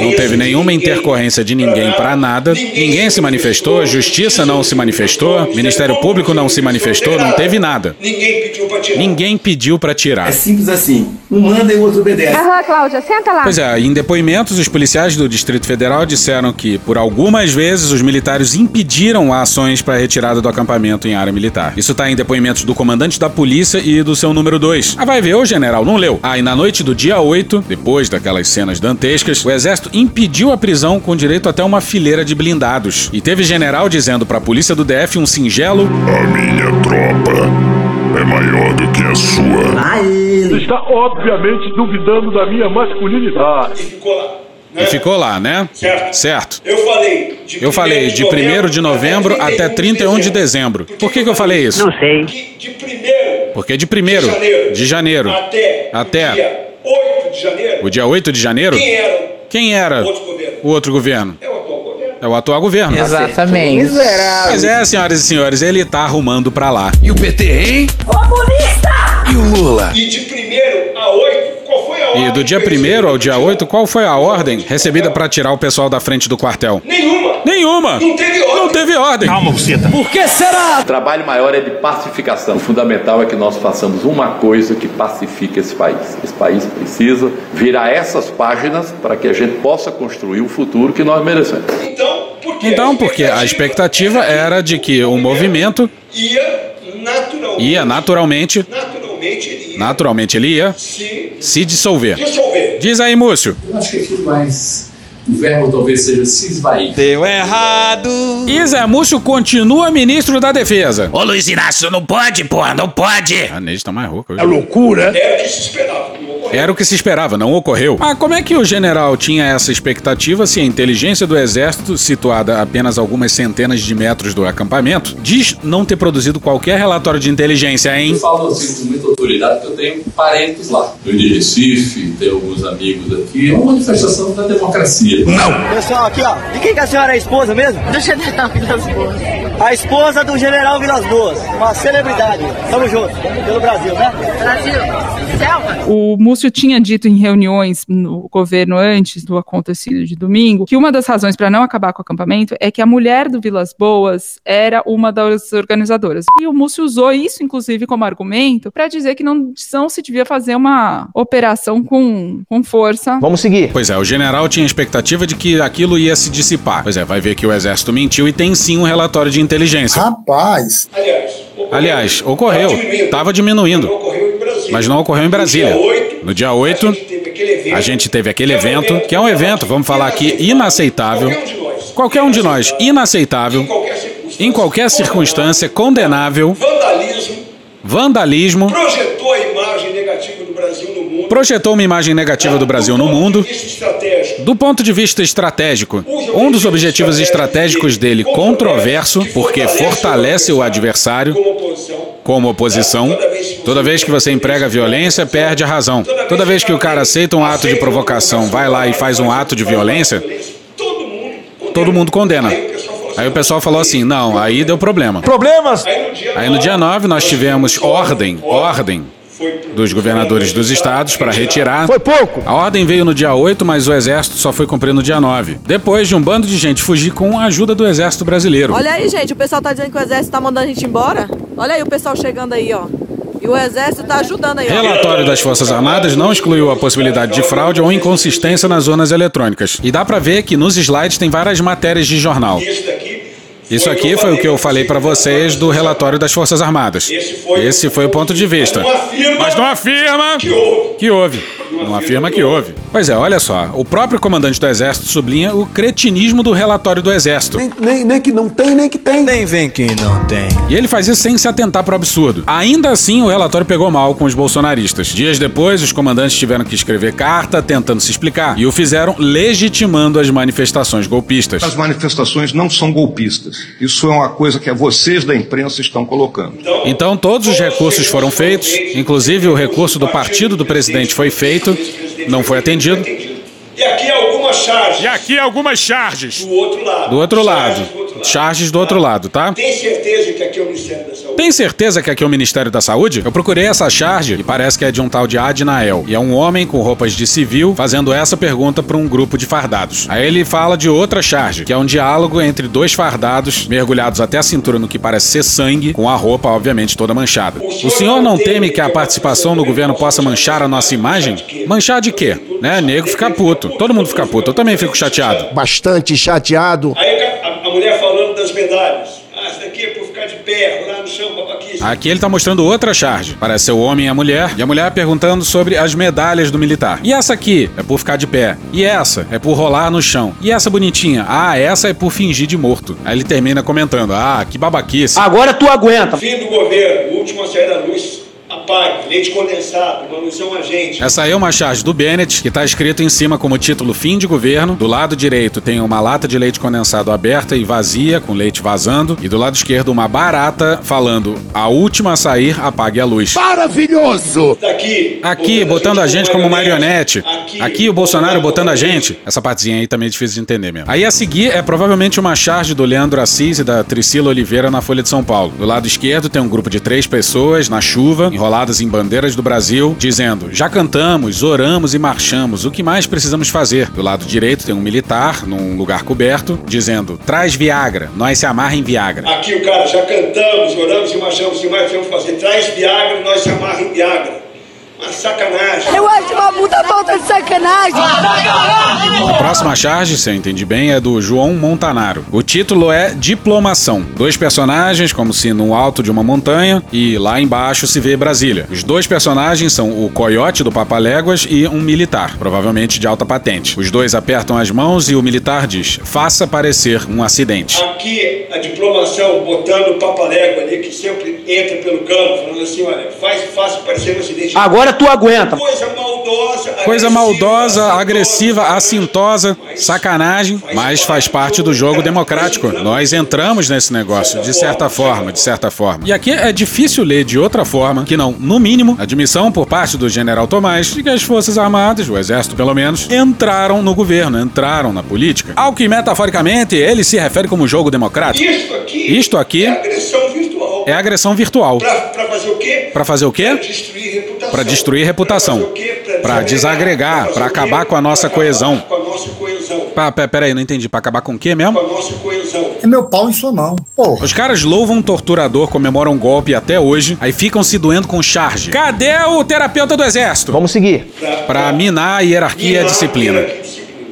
Não teve nenhuma intercorrência de ninguém para nada. Ninguém se manifestou, a Justiça não se manifestou, Ministério Público não se manifestou, não teve nada. Ninguém pediu para tirar. Ninguém pediu para tirar. É simples assim. Um manda e o outro obedece. Aham, Cláudia, senta lá. Pois é, em depoimentos, os policiais do Distrito Federal disseram que, por algumas vezes, os militares impediram ações para a retirada do acampamento em área militar. Isso tá em depoimentos do comandante da polícia e do seu número 2. Ah, vai ver, o general não leu. Ah, e na noite do dia 8, depois daquelas cenas dantescas, o exército impediu a prisão com direito até uma fileira de blindados. E teve general dizendo para a polícia do DF um singelo. A minha tropa é maior do que a sua. Você está obviamente duvidando da minha masculinidade. Ficou lá. E ficou lá, né? Certo. Certo. Eu falei de Eu falei de 1 de novembro até 31 de dezembro. Por que, que eu falei isso? Não sei. De primeiro Porque de 1 de janeiro até, até dia 8 de janeiro, o dia 8 de janeiro, quem era quem era outro governo? o outro governo? É o atual governo. É o atual governo. Exatamente. Pois é, senhoras e senhores, ele tá arrumando pra lá. E o PT, hein? Comunista! E o Lula? E de primeiro a 8, qual foi a ordem? E do dia 1 ao dia 8, qual foi a ordem recebida pra tirar o pessoal da frente do quartel? Nenhuma. Nenhuma! Não teve ordem. Não teve ordem! Calma, buceta. Por que será? O trabalho maior é de pacificação. O fundamental é que nós façamos uma coisa que pacifique esse país. Esse país precisa virar essas páginas para que a gente possa construir o futuro que nós merecemos. Então, porque, Então, porque a expectativa era de que o movimento ia naturalmente, ia naturalmente, naturalmente naturalmente ele ia se se dissolver. dissolver. Diz aí, Múcio. Eu acho que aquilo mais. O verbo talvez seja se esvair. Deu errado. Zé Múcio continua ministro da Defesa. Ô Luiz Inácio, não pode, porra, não pode. A Neide tá mais rouca hoje. É loucura. Era o Era o que se esperava, não ocorreu. Mas como é que o general tinha essa expectativa se a inteligência do exército, situada a apenas algumas centenas de metros do acampamento, diz não ter produzido qualquer relatório de inteligência, Eu hein? falo assim com muita autoridade porque eu tenho parentes lá. Eu de Recife, tenho alguns amigos aqui. É uma manifestação da democracia. Não. Pessoal, aqui ó, de quem que a senhora é a esposa mesmo? Do general Vilas Boas. A esposa do general Vilas Boas, uma celebridade. Tamo junto, pelo Brasil, né? Brasil. O Múcio tinha dito em reuniões no governo antes do acontecido de domingo que uma das razões para não acabar com o acampamento é que a mulher do Vilas Boas era uma das organizadoras. E o Múcio usou isso, inclusive, como argumento para dizer que não, não se devia fazer uma operação com, com força. Vamos seguir. Pois é, o general tinha expectativa de que aquilo ia se dissipar. Pois é, vai ver que o exército mentiu e tem sim um relatório de inteligência. Rapaz. Aliás, ocorreu, Aliás, ocorreu. Tava diminuindo. em Brasília. Mas não ocorreu em Brasília. No dia 8, No dia 8, a gente teve aquele evento, que é um evento, vamos falar aqui, inaceitável. Qualquer um de nós. Inaceitável, Em qualquer circunstância. condenável, Vandalismo vandalismo, projetou a imagem negativa do Brasil no mundo. projetou uma imagem negativa do Brasil no mundo. Do ponto de vista estratégico, um dos objetivos estratégicos dele controverso, porque fortalece o adversário Como oposição. Toda vez que você emprega violência, perde a razão. Toda vez que o cara aceita um ato de provocação, vai lá e faz um ato de violência, Todo mundo. condena. Aí o pessoal falou assim, não, aí deu problema. Problemas? Aí no dia, Aí no dia 9 nós tivemos ordem, ordem dos governadores dos estados para retirar. Foi pouco. A ordem veio no dia 8, mas o exército só foi cumprir no dia 9. Depois de um bando de gente fugir com a ajuda do exército brasileiro. Olha aí, gente, o pessoal tá dizendo que o exército tá mandando a gente embora. Olha aí o pessoal chegando aí, ó. E o exército tá ajudando aí, ó. Relatório das Forças Armadas não excluiu a possibilidade de fraude ou inconsistência nas zonas eletrônicas. E dá pra ver que nos slides tem várias matérias de jornal. Isso daqui. Isso aqui foi o que eu falei pra vocês do relatório das Forças Armadas. Esse foi o ponto de vista. Mas não afirma que houve. Que não afirma que houve. Pois é, olha só, o próprio comandante do Exército sublinha o cretinismo do relatório do Exército. Nem, nem, nem que não tem, nem que tem. Nem vem quem não tem. E ele faz isso sem se atentar para o absurdo. Ainda assim, o relatório pegou mal com os bolsonaristas. Dias depois, os comandantes tiveram que escrever carta tentando se explicar e o fizeram legitimando as manifestações golpistas. As manifestações não são golpistas. Isso é uma coisa que vocês da imprensa estão colocando. Então, todos os recursos foram feitos, inclusive o recurso do partido do presidente foi feito, não foi atendido. E aqui algumas charges. E aqui algumas charges. Do outro lado. Do outro lado. Charges do outro lado, tá? Tem certeza que aqui é o Ministério da Saúde? Tem certeza que aqui é o Ministério da Saúde? Eu procurei essa charge e parece que é de um tal de Adnael. E é um homem com roupas de civil fazendo essa pergunta para um grupo de fardados. Aí ele fala de outra charge, que é um diálogo entre dois fardados mergulhados até a cintura no que parece ser sangue, com a roupa, obviamente, toda manchada. O senhor não teme que a participação no governo possa manchar a nossa imagem? Manchar de quê? Né? Nego fica puto. Todo mundo fica puto. Eu também fico chateado. Bastante chateado. Aí a, a mulher falando das medalhas. Ah, isso daqui é por ficar de pé, rolar no chão, babaquice. Aqui ele tá mostrando outra charge. Parece ser o homem e a mulher. E a mulher perguntando sobre as medalhas do militar. E essa aqui é por ficar de pé. E essa é por rolar no chão. E essa bonitinha? Ah, essa é por fingir de morto. Aí ele termina comentando: Ah, que babaquice. Agora tu aguenta. Fim do governo, o último a sair da luz. Apague, leite condensado, uma alusão a gente. Essa aí é uma charge do Bennett, que tá escrito em cima como título Fim de Governo. Do lado direito tem uma lata de leite condensado aberta e vazia, com leite vazando. E do lado esquerdo, uma barata falando: A última a sair, apague a luz. Maravilhoso! Daqui. Aqui, botando a gente como marionete. Aqui, o Bolsonaro botando a gente. Essa partezinha aí também é difícil de entender mesmo. Aí a seguir é provavelmente uma charge do Leandro Assis e da Priscila Oliveira na Folha de São Paulo. Do lado esquerdo tem um grupo de três pessoas na chuva, enroladas em bandeiras do Brasil, dizendo: Já cantamos, oramos e marchamos. O que mais precisamos fazer? Do lado direito tem um militar, num lugar coberto, dizendo: Traz Viagra, nós se amarra em Viagra. Aqui o cara, já cantamos, oramos e marchamos, o que mais que fazer? Traz Viagra, nós se amarra em Viagra. Uma sacanagem. Eu acho uma puta falta de sacanagem. A próxima charge, se eu entendi bem, é do João Montanaro. O título é Diplomação. Dois personagens, como se no alto de uma montanha, e lá embaixo se vê Brasília. Os dois personagens são o coiote do Papaléguas e um militar, provavelmente de alta patente. Os dois apertam as mãos e o militar diz: faça parecer um acidente. Aqui a diplomação botando o papalégua ali, que sempre entra pelo cano, falando assim: olha, faz, faça parecer um acidente. Agora tu aguenta. Coisa maldosa. Coisa maldosa, agressiva, assintosa, sacanagem, mas faz parte do jogo democrático. Nós entramos nesse negócio, de certa forma, de certa forma. E aqui é difícil ler de outra forma que não, no mínimo, admissão por parte do general Tomás de que as Forças Armadas, o Exército pelo menos, entraram no governo, entraram na política. Ao que, metaforicamente, ele se refere como jogo democrático. Isto aqui, Isto aqui é agressão virtual. é agressão virtual. Pra, pra fazer o quê? Pra fazer o quê? Destruir reputação. Para destruir reputação. Para desagregar, para acabar com a nossa coesão. Com a nossa coesão. Pá, pé- peraí, não entendi. Pra acabar com o quê mesmo? Com a nossa coesão. É meu pau em sua mão. Porra. Os caras louvam um torturador, comemoram um golpe até hoje, aí ficam se doendo com charge. Cadê o terapeuta do exército? Vamos seguir. Pra minar a hierarquia e a disciplina.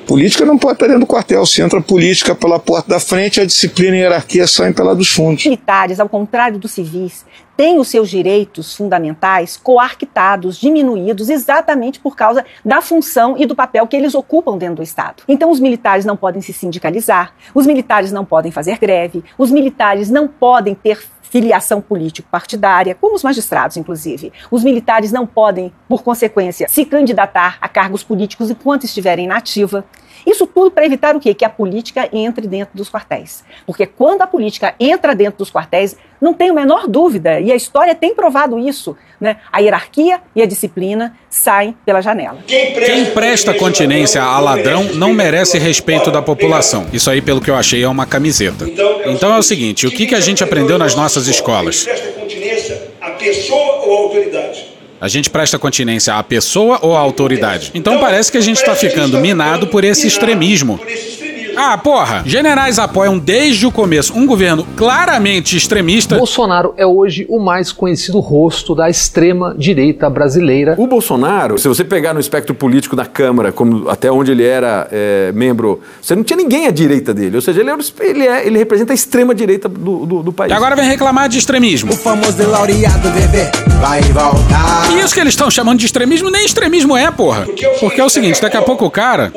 Política não pode estar dentro do quartel. Se entra política pela porta da frente, a disciplina e a hierarquia saem pela dos fundos. Militares, ao contrário dos civis, têm os seus direitos fundamentais coarquitados, diminuídos, exatamente por causa da função e do papel que eles ocupam dentro do Estado. Então, os militares não podem se sindicalizar, os militares não podem fazer greve, os militares não podem ter filiação político-partidária, como os magistrados, inclusive. Os militares não podem, por consequência, se candidatar a cargos políticos enquanto estiverem na ativa. Isso tudo para evitar o quê? Que a política entre dentro dos quartéis. Porque quando a política entra dentro dos quartéis, não tem a menor dúvida, e a história tem provado isso, né? A hierarquia e a disciplina saem pela janela. Quem presta continência a ladrão não merece respeito da população. Isso aí, pelo que eu achei, é uma camiseta. Então é o seguinte: o que, que a gente aprendeu nas nossas escolas? Presta continência à pessoa ou à autoridade. A gente presta continência à pessoa ou à autoridade? Então parece que a gente está ficando minado por esse extremismo. Ah, porra! Generais apoiam desde o começo um governo claramente extremista. Bolsonaro é hoje o mais conhecido rosto da extrema-direita brasileira. O Bolsonaro, se você pegar no espectro político da Câmara, como até onde ele era é, membro, você não tinha ninguém à direita dele. Ou seja, ele, é, ele, é, ele representa a extrema-direita do, do, do, país. E agora vem reclamar de extremismo. O famoso laureado bebê vai voltar. E isso que eles estão chamando de extremismo, nem extremismo é, porra. Porque é o seguinte, daqui a pouco o cara.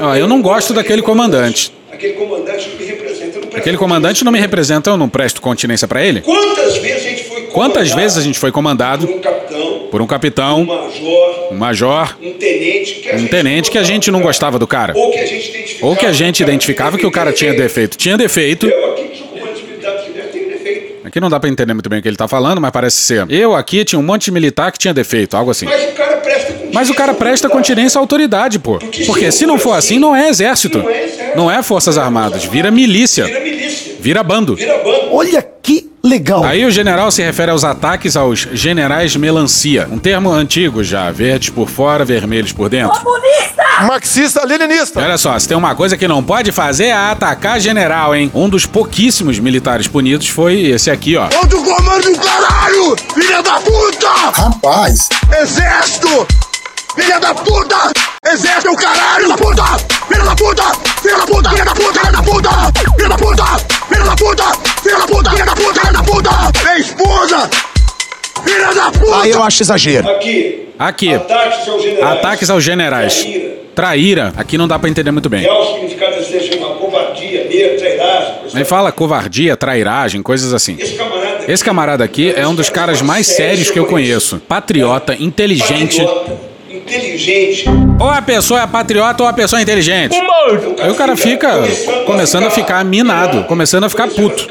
Ó, eu não gosto daquele comandante. Aquele comandante não me representa. Não Aquele comandante não me representa, eu não presto continência pra ele. Quantas vezes a gente foi Quantas vezes a gente foi comandado por um capitão, por um capitão, um major, um major, um tenente que a um gente tenente que a gente não gostava do cara. ou que a gente identificava. Ou que a gente identificava que o cara tinha defeito. Tinha defeito. Eu aqui. Aqui não dá pra entender muito bem o que ele tá falando, mas parece ser. Eu aqui tinha um monte de militar que tinha defeito, algo assim. Mas o cara. Mas o cara presta continência à autoridade, pô. Porque se não for assim, não é exército. Não é forças armadas, vira milícia. Vira milícia. Vira bando. Olha que legal. Aí o general se refere aos ataques aos generais melancia, um termo antigo já, verdes por fora, vermelhos por dentro. Marxista-leninista. Olha só, se tem uma coisa que não pode fazer é atacar general, hein? Um dos pouquíssimos militares punidos foi esse aqui, ó. Outro comando do caralho! Filha da puta! Rapaz. Exército! Filha da puta! Exército é o caralho! Filha da puta! Filha da puta! Filha da puta! Filha da puta! Filha da puta! Filha da puta! Filha da puta! Filha da puta! Filha da puta! Filha da puta! Minha esposa! Filha da puta! Aí eu acho exagero. Aqui. Aqui. Ataques aos generais. Ataques aos generais. Traíra. Traíra. Aqui não dá pra entender muito bem. Real significado desse chama covardia, trairagem. Ele fala covardia, trairagem, coisas assim. Esse camarada. Esse camarada aqui é um dos caras mais sérios que eu conheço. Patriota, inteligente. Inteligente. Ou a pessoa é patriota ou a pessoa é inteligente. Aí o cara fica começando a ficar minado, começando a ficar puto.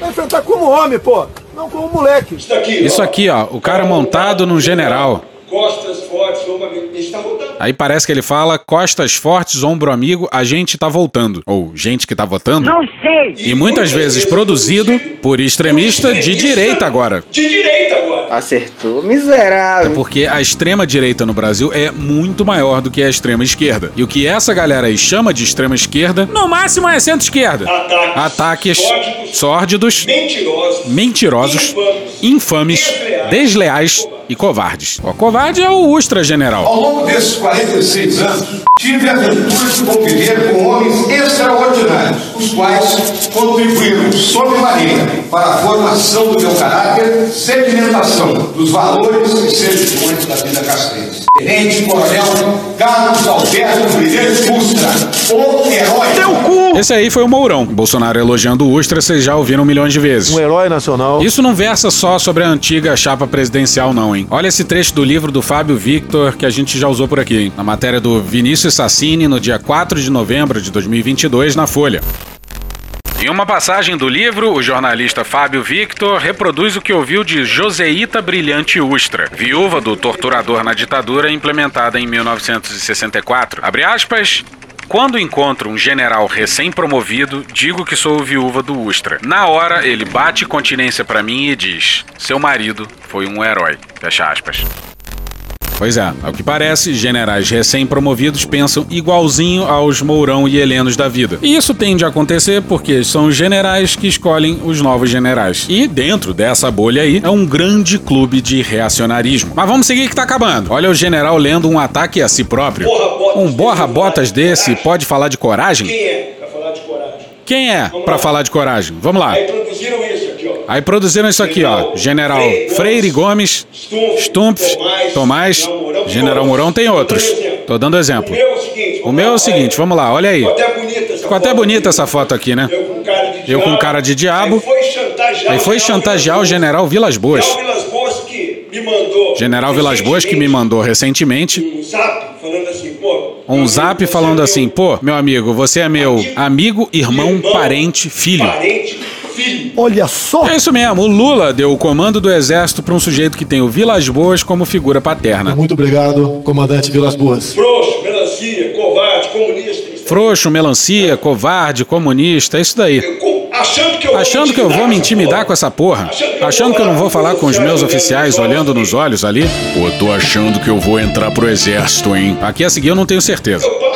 Vai enfrentar como homem, pô. Não como moleque. Isso daqui. Isso aqui, ó, o cara montado num general. Costas fortes, ombro amigo. Voltando. Aí parece que ele fala costas fortes, ombro amigo, a gente tá voltando. Ou gente que tá votando. Não sei. E muitas vezes produzido por extremista de direita agora. De direita agora. Acertou, É miserável. porque a extrema direita no Brasil é muito maior do que a extrema esquerda. E o que essa galera aí chama de extrema esquerda, no máximo é centro-esquerda. Ataques. Ataques sórdidos, Mentirosos. mentirosos, infames, desleais e covardes. O covarde é o Ustra General. Ao longo desses 46 anos, tive a ventura de conviver com homens extraordinários, os quais contribuíram sobremaneira para a formação do meu caráter, sedimentação dos valores e servidões da vida castrense. Tenente Coronel Carlos Alberto Brilhante Ustra, o herói. Esse aí foi o Mourão. Bolsonaro elogiando o Ustra, vocês já ouviram milhões de vezes. Um herói nacional. Isso não versa só sobre a antiga chapa presidencial, não, hein? Olha esse trecho do livro do Fábio Victor que a gente já usou por aqui, hein? Na matéria do Vinícius Sassini, no dia 4 de novembro de 2022, na Folha. Em uma passagem do livro, o jornalista Fábio Victor reproduz o que ouviu de Joseíta Brilhante Ustra, viúva do torturador na ditadura implementada em 1964. Abre aspas. Quando encontro um general recém-promovido, digo que sou viúva do Ustra. Na hora, ele bate continência pra mim e diz: Seu marido foi um herói. Fecha aspas. Pois é, ao que parece, generais recém-promovidos pensam igualzinho aos Mourão e Helenos da vida. E isso tende a acontecer porque são os generais que escolhem os novos generais. E dentro dessa bolha aí é um grande clube de reacionarismo. Mas vamos seguir que tá acabando. Olha o general lendo um ataque a si próprio. Um borra-botas desse pode falar de coragem? Quem é para falar de coragem? Quem é pra falar de coragem? Vamos lá. Aí produziram isso aqui, ó. General Freire Gomes, Stumpf, Tomás, General Mourão tem outros. Tô dando exemplo. O meu é o seguinte, vamos lá, olha aí. Ficou até bonita essa foto aqui, né? Eu com cara de diabo. Aí foi chantagear, o General Vilas Boas. General Vilas Boas que me mandou. General Vilas Boas que me mandou recentemente Um zap falando assim, um zap falando assim: pô, meu amigo, você é meu amigo, irmão, parente, filho. Filho. Olha só. É isso mesmo, o Lula deu o comando do exército para um sujeito que tem o Vilas Boas como figura paterna. Muito obrigado, comandante Vilas Boas. Frouxo, melancia, covarde, comunista. Frouxo, melancia, covarde, comunista, é isso daí. Achando que eu Achando que eu vou me intimidar com essa porra? Achando que eu não vou falar com os meus oficiais olhando nos olhos ali? Pô, tô achando que eu vou entrar pro exército, hein? Aqui a seguir eu não tenho certeza. Eu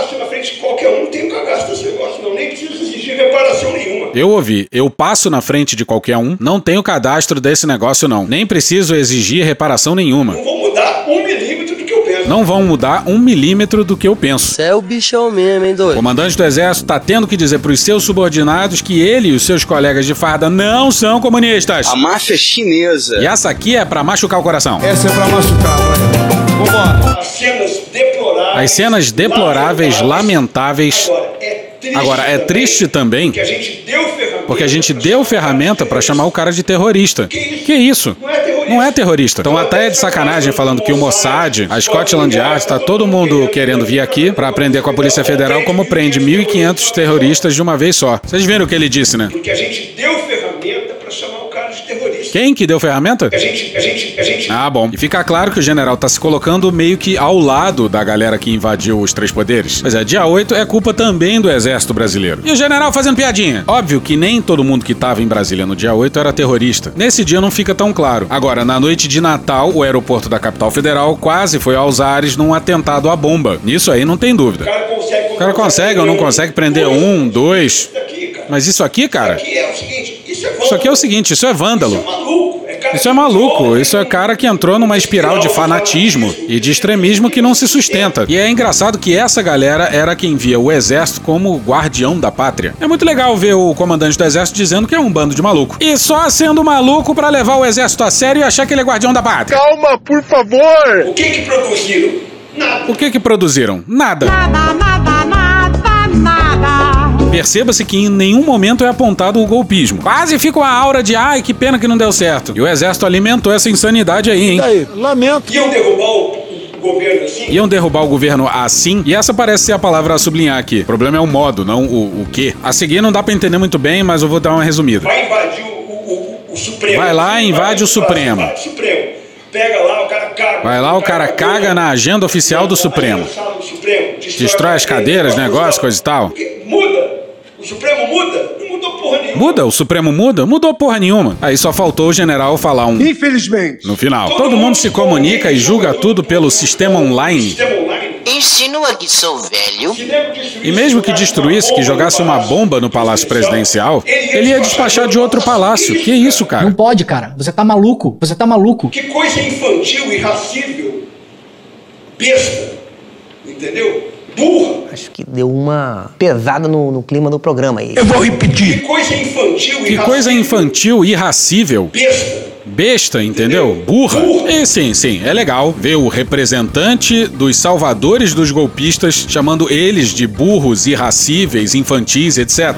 Eu ouvi, eu passo na frente de qualquer um, não tenho cadastro desse negócio não. Nem preciso exigir reparação nenhuma. Não vou mudar um milímetro do que eu penso. Não vão mudar um milímetro do que eu penso. Você é o bichão mesmo, hein, O doido? comandante do exército tá tendo que dizer pros seus subordinados que ele e os seus colegas de farda não são comunistas. A máfia chinesa. E essa aqui é pra machucar o coração. Essa é pra machucar, vai. Vambora. As cenas deploráveis. As cenas deploráveis, lamentáveis. Agora, é triste também Que a gente deu. Porque a gente deu ferramenta pra chamar o cara de terrorista. Que isso? Não é terrorista. Então até é de sacanagem falando que o Mossad, a Scotland Yard, tá todo mundo querendo vir aqui pra aprender com a Polícia Federal como prende 1.500 terroristas de uma vez só. Vocês viram o que ele disse, né? Porque a gente deu ferramenta pra chamar o Quem que deu ferramenta? A gente, a gente, a gente. Ah, bom. E fica claro que o general tá se colocando meio que ao lado da galera que invadiu os três poderes. Pois é, dia 8 é culpa também do exército brasileiro. E o general fazendo piadinha. Óbvio que nem todo mundo que tava em Brasília no dia 8 era terrorista. Nesse dia não fica tão claro. Agora, na noite de Natal, o aeroporto da capital federal quase foi aos ares num atentado à bomba. Nisso aí não tem dúvida. O cara consegue. O cara consegue ou não consegue prender um, dois. Mas isso aqui, cara. Aqui é o seguinte, isso é Isso aqui é o seguinte, isso é vândalo. maluco. É cara Isso é maluco, isso é cara que entrou numa espiral de fanatismo e de extremismo que não se sustenta. E é engraçado que essa galera era quem via o exército como o guardião da pátria. É muito legal ver o comandante do exército dizendo que é um bando de maluco. E só sendo maluco pra levar o exército a sério e achar que ele é guardião da pátria. Calma, por favor. O que que produziram? Nada. O que que produziram? Nada, nada, nada. Perceba-se que em nenhum momento é apontado o golpismo. Quase fica uma aura de ai, que pena que não deu certo. E o exército alimentou essa insanidade aí, hein? E aí, lamento. Iam derrubar o, governo assim? Iam derrubar o governo assim, e essa parece ser a palavra a sublinhar aqui. O problema é o modo, não o, o que. A seguir não dá pra entender muito bem, mas eu vou dar uma resumida. Vai invadir o, o, o, o Supremo. Vai lá e invade o Supremo. Invade o Supremo. Pega lá, o cara caga. Vai lá, o cara caga na agenda oficial do Supremo. Do Supremo. Destrói as cadeiras, negócio, coisa e tal. Muda. O Supremo muda? Não mudou porra nenhuma. Muda? O Supremo muda? Mudou porra nenhuma. Aí só faltou o general falar um. Infelizmente. No final. Todo mundo se comunica e julga tudo pelo sistema online. Sistema online. Insinua que sou velho. E mesmo que destruísse, que jogasse uma bomba no palácio presidencial, ele ia despachar de outro palácio. Que isso, cara? Não pode, cara. Você tá maluco. Você tá maluco. Que coisa infantil, irracível. Besta. Entendeu? Burra. Acho que deu uma pesada no, no clima do programa aí. Eu vou repetir. Que coisa infantil, Que coisa infantil, irracível. Besta. Besta, entendeu? Burra. E sim, sim, é legal ver o representante dos salvadores dos golpistas chamando eles de burros, irracíveis, infantis, etc.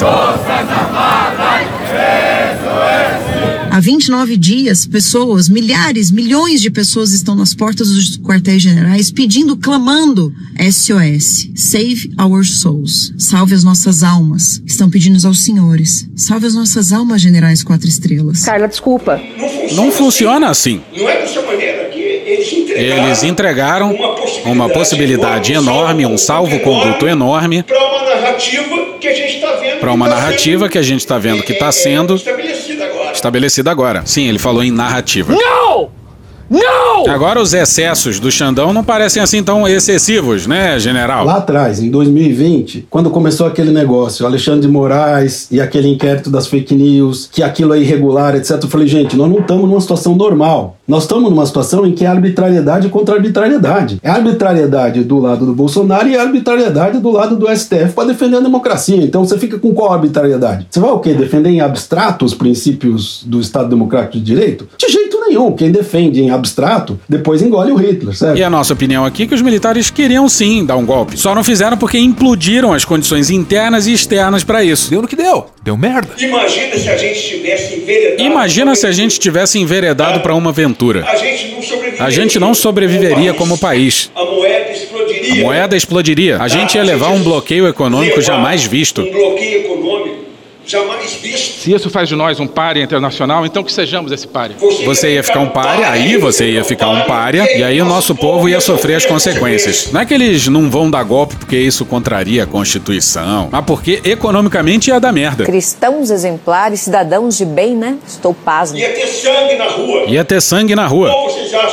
Há 29 dias, pessoas, milhares, milhões de pessoas estão nas portas dos quartéis generais pedindo, clamando SOS. Save our souls. Salve as nossas almas. Estão pedindo aos senhores. Salve as nossas almas, generais quatro estrelas. Carla, desculpa. Não funciona assim. Não é dessa maneira que eles entregaram. Eles entregaram uma possibilidade enorme, um salvo-conduto enorme Para uma narrativa que a gente está vendo. para uma narrativa que a gente está vendo que está sendo estabelecida agora. Sim, ele falou em narrativa. Não! Não! Agora os excessos do Xandão não parecem assim tão excessivos, né, general? Lá atrás, em 2020, quando começou aquele negócio, Alexandre de Moraes e aquele inquérito das fake news, que aquilo é irregular, etc. Eu falei, gente, nós não estamos numa situação normal. Nós estamos numa situação em que é arbitrariedade contra arbitrariedade. É arbitrariedade do lado do Bolsonaro e arbitrariedade do lado do STF para defender a democracia. Então você fica com qual arbitrariedade? Você vai o quê? Defender em abstrato os princípios do Estado Democrático de Direito? De jeito nenhum. Quem defende em abstrato, depois engole o Hitler, certo? E a nossa opinião aqui é que os militares queriam sim dar um golpe. Só não fizeram porque implodiram as condições internas e externas para isso. Deu no que deu. Deu merda. Imagina se a gente tivesse enveredado. Imagina se a gente tivesse enveredado para uma aventura. A gente não sobreviveria. A gente não sobreviveria como país. A moeda explodiria. A moeda explodiria. A gente ia levar um bloqueio econômico jamais visto. Um bloqueio econômico jamais visto. Se isso faz de nós um párea internacional, então que sejamos esse párea. Você ia ficar um párea, aí você ia ficar um párea, e aí o nosso povo ia sofrer as consequências. Não é que eles não vão dar golpe porque isso contraria a Constituição, mas porque economicamente ia dar merda. Cristãos exemplares, cidadãos de bem, né? Estou pasmo. Ia ter sangue na rua. Ia ter sangue na rua.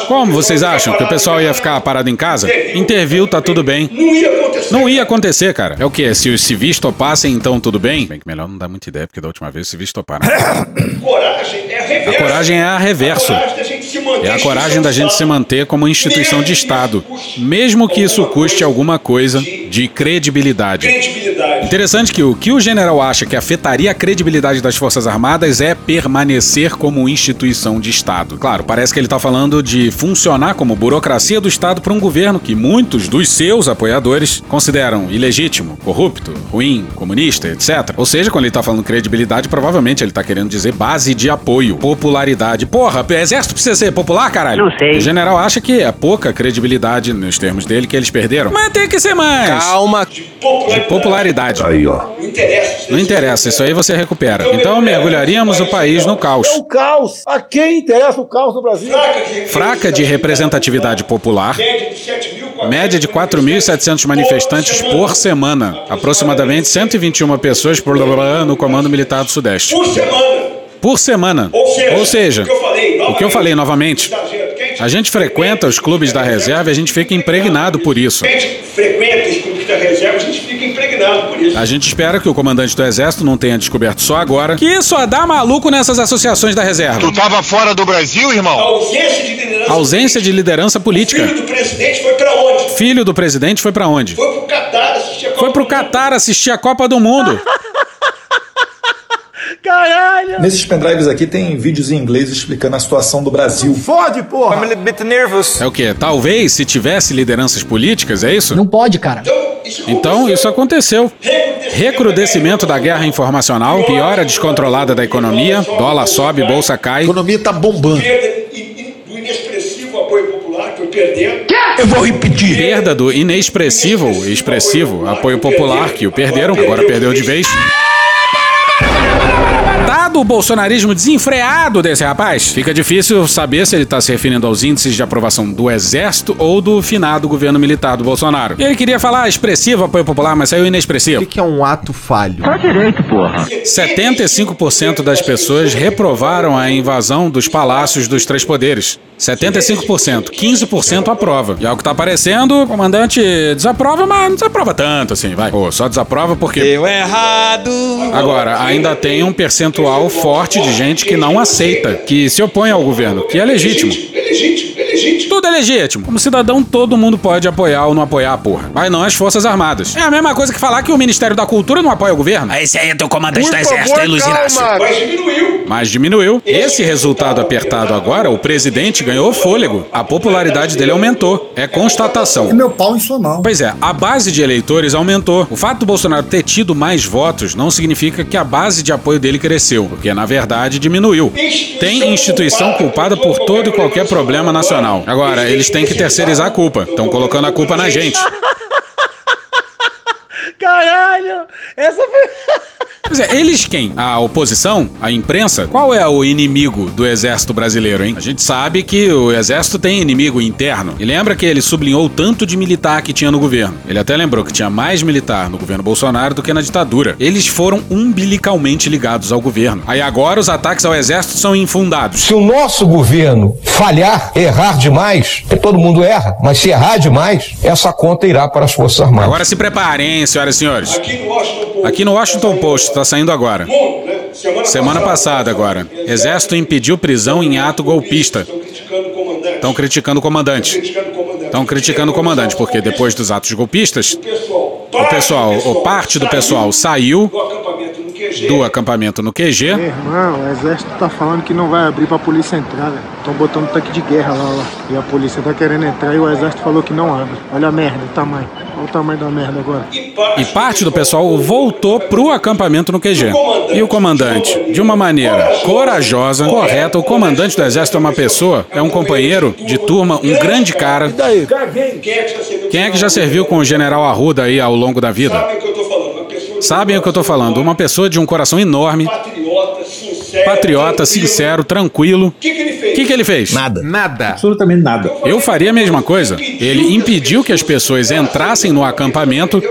Como vocês acham que o pessoal ia ficar parado em casa? Interviu, tá tudo bem. Não ia acontecer. Não ia acontecer, cara. É o quê? Se os civis topassem, então tudo bem? Bem que melhor não dá muita ideia, porque da última vez os civis toparam. Coragem é A reverso. coragem é a reverso. A se É a coragem da gente se manter como instituição de Estado, mesmo que isso custe alguma coisa de credibilidade. credibilidade. Interessante que o que o general acha que afetaria a credibilidade das Forças Armadas é permanecer como instituição de Estado. Claro, parece que ele está falando de funcionar como burocracia do Estado para um governo que muitos dos seus apoiadores consideram ilegítimo, corrupto, ruim, comunista, etc. Ou seja, quando ele está falando credibilidade, provavelmente ele está querendo dizer base de apoio, popularidade. Porra, o exército precisa ser popular, caralho? Não sei. O general acha que é pouca credibilidade, nos termos dele, que eles perderam. Mas tem que ser mais. Calma. De popularidade. Aí, ó. Não interessa. Não interessa, isso aí você recupera. Então mergulharíamos o país no caos. É o caos. A quem interessa o caos no Brasil? Fraca de representatividade popular, Média de 7 mil. média de 4.700 manifestantes por semana, aproximadamente 121 pessoas por no Comando Militar do Sudeste. Por semana. Por semana. Ou seja, Ou seja, o que eu falei, o que eu falei novamente, a gente frequenta os clubes da reserva e a gente fica impregnado por isso. A gente frequenta os clubes da reserva, a gente por isso. A gente espera que o comandante do exército não tenha descoberto só agora que só dá maluco nessas associações da reserva. Tu tava fora do Brasil, A irmão? ausência de liderança. Ausência de liderança política. O filho do presidente foi pra onde? Filho do presidente foi pra onde? Foi pro Catar assistir a Copa Foi pro do Catar assistir a Copa do Mundo. Caralho! Nesses pendrives aqui tem vídeos em inglês explicando a situação do Brasil. Fode, porra! É o quê? Talvez se tivesse lideranças políticas, é isso? Não pode, cara. Então isso aconteceu. Recrudescimento da guerra informacional, piora descontrolada da economia, dólar sobe, bolsa cai. A economia tá bombando. Do inexpressivo apoio popular, perdendo. Eu vou repetir. Perda do inexpressivo, expressivo apoio popular, que o perderam, agora perdeu de vez. Dado o bolsonarismo desenfreado desse rapaz, fica difícil saber se ele está se referindo aos índices de aprovação do exército ou do finado governo militar do Bolsonaro. E ele queria falar expressivo apoio popular, mas saiu inexpressivo. O que é um ato falho? Tá direito, porra. 75% das pessoas reprovaram a invasão dos palácios dos três poderes. 75%. 15% aprova. E ao que tá aparecendo, o comandante desaprova, mas não desaprova tanto assim, vai. Pô, só desaprova porque. Deu errado. Agora, ainda tem um percentual forte de gente que não aceita, que se opõe ao governo, que é legítimo. É legítimo, é legítimo. Tudo é legítimo. Como cidadão, todo mundo pode apoiar ou não apoiar a porra. Mas não as Forças Armadas. É a mesma coisa que falar que o Ministério da Cultura não apoia o governo. Esse aí é teu comandante do exército, hein, Luiz Inácio? Mas diminuiu. Mas diminuiu. Esse resultado apertado agora, o presidente ganhou fôlego. A popularidade dele aumentou. É constatação. Meu pau em sua mão. Pois é, a base de eleitores aumentou. O fato do Bolsonaro ter tido mais votos não significa que a base de apoio dele cresceu, porque na verdade diminuiu. Tem instituição culpada por todo e qualquer problema nacional. Agora, eles têm que terceirizar a culpa. Estão colocando a culpa na gente. Caralho! Essa foi. Pois é, eles quem? A oposição? A imprensa? Qual é o inimigo do exército brasileiro, hein? A gente sabe que o exército tem inimigo interno. E lembra que ele sublinhou o tanto de militar que tinha no governo. Ele até lembrou que tinha mais militar no governo Bolsonaro do que na ditadura. Eles foram umbilicalmente ligados ao governo. Aí agora os ataques ao exército são infundados. Se o nosso governo falhar, errar demais, porque todo mundo erra, mas se errar demais, essa conta irá para as Forças Armadas. Agora se preparem, hein, senhoras e senhores. Aqui no Washington Post. Aqui no Washington Post, tá saindo agora. Semana, passada agora. Exército impediu prisão em ato golpista. Estão criticando o comandante. Estão criticando o comandante. porque depois dos atos golpistas, o pessoal, ou parte do pessoal saiu do acampamento no QG. QG. Irmão, o exército tá falando que não vai abrir pra polícia entrar, velho. Estão botando tanque de guerra lá, lá. E a polícia tá querendo entrar e o exército falou que não abre. Olha a merda, o tamanho. Olha o tamanho da merda agora. E parte do pessoal voltou pro acampamento no QG. E o comandante, de uma maneira corajosa, correta, o comandante do exército é uma pessoa, é um companheiro de turma, um grande cara. Quem é que já serviu? Quem é que já serviu com o general Arruda aí ao longo da vida? Sabem o que eu tô falando? Uma pessoa de um coração enorme, patriota, sincero, tranquilo. O que, que ele O fez? que, que ele fez? Nada. Nada. Absolutamente nada. Eu faria a mesma coisa. Ele impediu que as pessoas entrassem no acampamento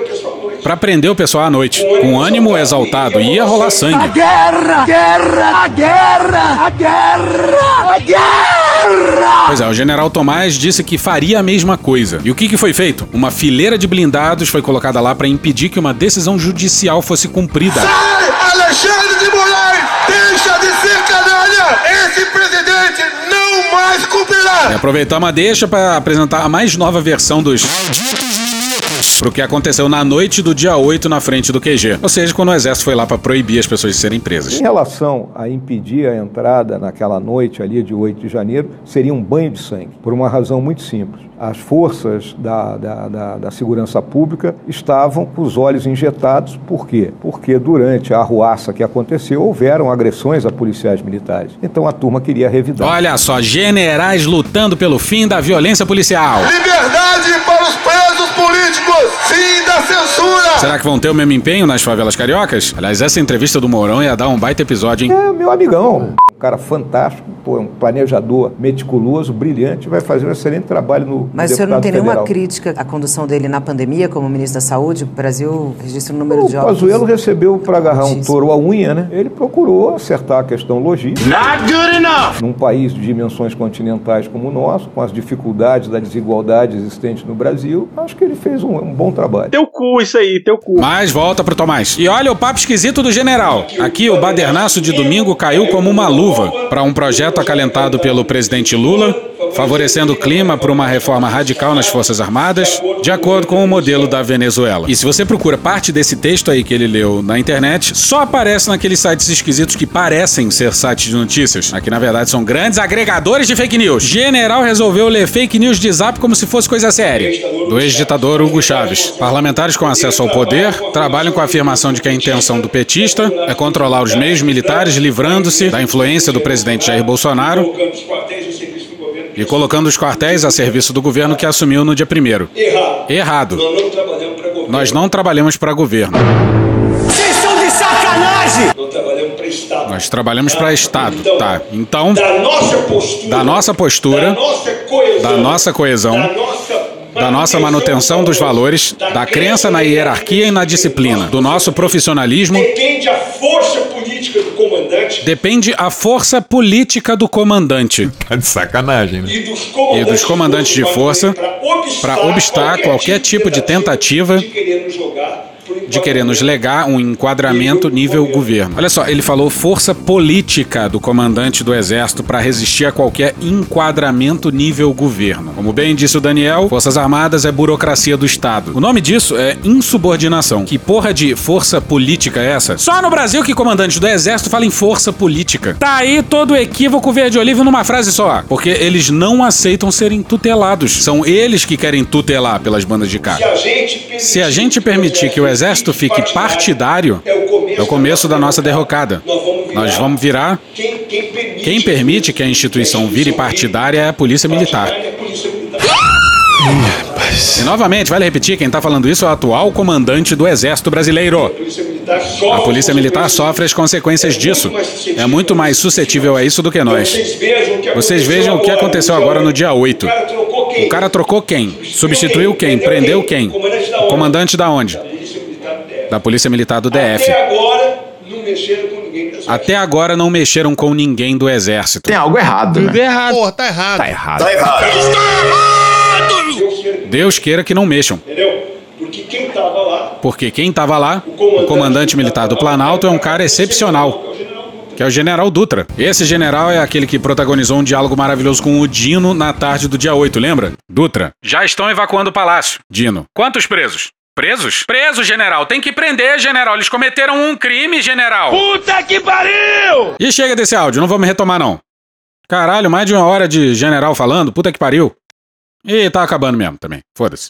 para prender o pessoal à noite, com ânimo exaltado. Ia rolar sangue. Guerra! Guerra! A guerra! A guerra! A guerra! Pois é, o general Tomás disse que faria a mesma coisa. E o que, que foi feito? Uma fileira de blindados foi colocada lá para impedir que uma decisão judicial fosse cumprida. Sai, Alexandre de Moraes! Deixa de ser canalha! Esse presidente não mais cumprirá! E aproveitamos a deixa para apresentar a mais nova versão dos pro que aconteceu na noite do dia 8 na frente do QG. Ou seja, quando o exército foi lá para proibir as pessoas de serem presas. Em relação a impedir a entrada naquela noite ali de 8 de janeiro, seria um banho de sangue, por uma razão muito simples. As forças da, da, da, da segurança pública estavam com os olhos injetados. Por quê? Porque durante a arruaça que aconteceu, houveram agressões a policiais militares. Então a turma queria revidar. Olha só, generais lutando pelo fim da violência policial. Liberdade para os presos políticos! Fim da censura! Será que vão ter o mesmo empenho nas favelas cariocas? Aliás, essa entrevista do Mourão ia dar um baita episódio, hein? É meu amigão, um cara fantástico, pô, um planejador meticuloso, brilhante, vai fazer um excelente trabalho no Mas o senhor não tem nenhuma federal. crítica à condução dele na pandemia como ministro da Saúde? O Brasil registra um número O de óbitos. Pazuello recebeu para agarrar um touro à unha, né? Ele procurou acertar a questão logística. Not good enough! Num país de dimensões continentais como o nosso, com as dificuldades da desigualdade existente no Brasil, acho que ele fez um, um bom trabalho. Teu cu, isso aí, teu cu. Mas volta pro Tomás. E olha o papo esquisito do general. Aqui o badernaço de domingo caiu como uma luva para um projeto acalentado pelo presidente Lula, favorecendo o clima para uma reforma radical nas Forças Armadas, de acordo com o modelo da Venezuela. E se você procura parte desse texto aí que ele leu na internet, só aparece naqueles sites esquisitos que parecem ser sites de notícias. Aqui na verdade são grandes agregadores de fake news. General resolveu ler fake news de zap como se fosse coisa séria. Do ex-ditador Hugo Chávez. Parlamentares com acesso ao poder trabalham com a afirmação de que a intenção do petista é controlar os meios militares, livrando-se da influência do presidente Jair Bolsonaro colocando os quartéis a serviço do governo. E colocando os quartéis a serviço do governo que assumiu no dia 1 Errado. Errado. Nós não trabalhamos para governo. Nós não trabalhamos para governo. Vocês são de sacanagem! Não trabalhamos para Estado. Nós trabalhamos para Estado. Tá. Então, Da nossa postura. da nossa postura, Da nossa coesão. da nossa coesão, Da nossa da nossa manutenção dos valores, da crença na hierarquia e na disciplina, do nosso profissionalismo, Depende a força depende a força política do comandante. Tá de sacanagem, né? e dos E comandantes, dos comandantes de força para obstar qualquer tipo de tentativa de querer nos jogar de querer nos legar um enquadramento nível governo. Olha só, ele falou força política do comandante do exército para resistir a qualquer enquadramento nível governo. Como bem disse o Daniel, Forças Armadas é burocracia do Estado. O nome disso é insubordinação. Que porra de força política é essa? Só no Brasil que comandante do exército fala em força política. Tá aí todo o equívoco verde olivo numa frase só. Porque eles não aceitam serem tutelados. São eles que querem tutelar pelas bandas de cá. Se a gente permitir, Se a gente permitir que o exército fique partidário, é o começo da nossa derrocada. Nós vamos virar. quem, permite, que a instituição vire partidária é a Polícia Militar. é. E novamente, vale repetir, quem tá falando isso é o atual comandante do Exército Brasileiro. A polícia militar sofre, as consequências disso. É muito mais suscetível a isso do que nós. Vocês vejam o que aconteceu agora, no dia agora no dia 8. O cara trocou quem? O cara trocou quem? Substituiu quem? Prendeu quem? O comandante da onde? Da Polícia Militar do DF. Até agora não mexeram com ninguém. dessa Até agora não mexeram com ninguém do exército. Tem algo errado, Tudo né? errado. Porra, tá errado. Tá errado. Tá errado. Deus queira, Deus queira que não mexam. Entendeu? Porque quem tava lá, Porque quem tava lá, o comandante militar do Planalto, é um cara excepcional. Que é o General Dutra. Esse general é aquele que protagonizou um diálogo maravilhoso com o Dino na tarde do dia 8, lembra? Dutra. Já estão evacuando o palácio. Dino. Quantos presos? Presos? Presos, general. Tem que prender, general. Eles cometeram um crime, general. Puta que pariu! E chega desse áudio, não vamos retomar não. Caralho, mais de uma hora de general falando, puta que pariu. E tá acabando mesmo também, foda-se.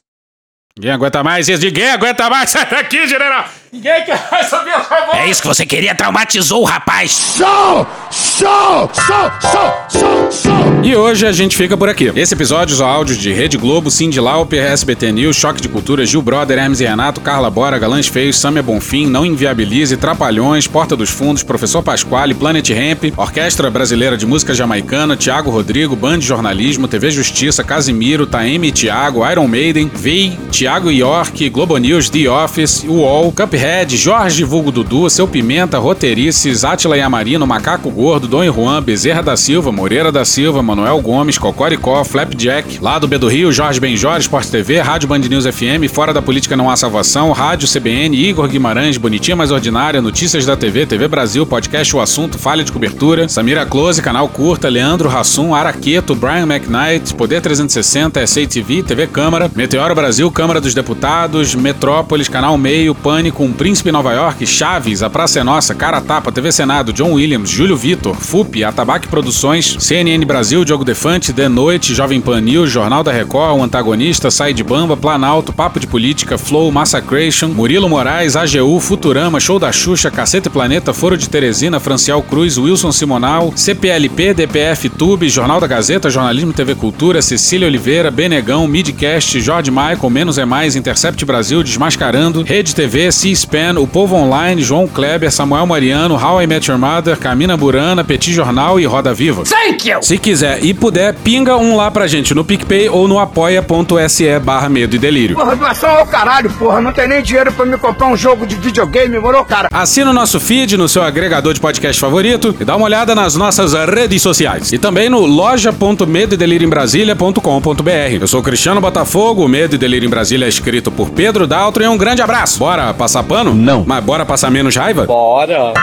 Ninguém aguenta mais isso, ninguém aguenta mais, sai daqui, general! Ninguém quer mais ouvir a sua voz! É isso que você queria, traumatizou o rapaz. Show! Show! Show! Show! Show! Show! E hoje a gente fica por aqui. Esse episódio usa áudios de Rede Globo, Cindy Lauper, SBT News, Choque de Cultura, Gil Brother, Hermes e Renato, Carla Bora, Galãs Feios, Samia Bonfim, Não Inviabilize, Trapalhões, Porta dos Fundos, Professor Pasquale, Planet Ramp, Orquestra Brasileira de Música Jamaicana, Tiago Rodrigo, Band de Jornalismo, TV Justiça, Casimiro, Taeme e Tiago, Iron Maiden, VEI, Tiago York, Globo News, The Office, UOL, Cuphead, Red, Jorge Vulgo Dudu, Seu Pimenta, Roteirices, Atila Yamarino, Macaco Gordo, Dom Juan, Bezerra da Silva, Moreira da Silva, Manuel Gomes, Cocoricó, Flapjack, Lado B do Rio, Jorge Benjor, Sport TV, Rádio Band News FM, Fora da Política Não Há Salvação, Rádio CBN, Igor Guimarães, Bonitinha Mais Ordinária, Notícias da TV, TV Brasil, Podcast O Assunto, Falha de Cobertura, Samira Close, Canal Curta, Leandro Rassum, Araqueto, Brian McKnight, Poder 360, SA TV, TV Câmara, Meteoro Brasil, Câmara dos Deputados, Metrópolis, Canal Meio, Pânico, Um Príncipe Nova York, Chaves, A Praça é Nossa, Cara Tapa, TV Senado, John Williams, Júlio Vitor, FUP, Atabaque Produções, CNN Brasil, Diogo Defante, The Noite, Jovem Pan News, Jornal da Record, O Antagonista, Sai de Bamba, Planalto, Papo de Política, Flow, Massacration, Murilo Moraes, AGU, Futurama, Show da Xuxa, Caceta e Planeta, Foro de Teresina, Francial Cruz, Wilson Simonal, CPLP, DPF Tube, Jornal da Gazeta, Jornalismo TV Cultura, Cecília Oliveira, Benegão, Midcast, Jorge Michael, Menos é Mais, Intercept Brasil, Desmascarando, Rede TV, C-SPAN, O Povo Online, João Kleber, Samuel Mariano, How I Met Your Mother, Camina Burana, Petit Jornal e Roda Viva. Thank you! Se quiser e puder, pinga um lá pra gente no PicPay ou no apoia.se barra medo e delírio. Porra, doação ao caralho, porra. Não tem nem dinheiro pra me comprar um jogo de videogame, moro, cara? Assina o nosso feed no seu agregador de podcast favorito e dá uma olhada nas nossas redes sociais. E também no loja.medoedelirioembrasilha.com.br. Eu sou Cristiano Botafogo, o Medo e Delírio em Brasília é escrito por Pedro Daltro e um grande abraço. Bora passar pano? Não. Mas bora passar menos raiva? Bora.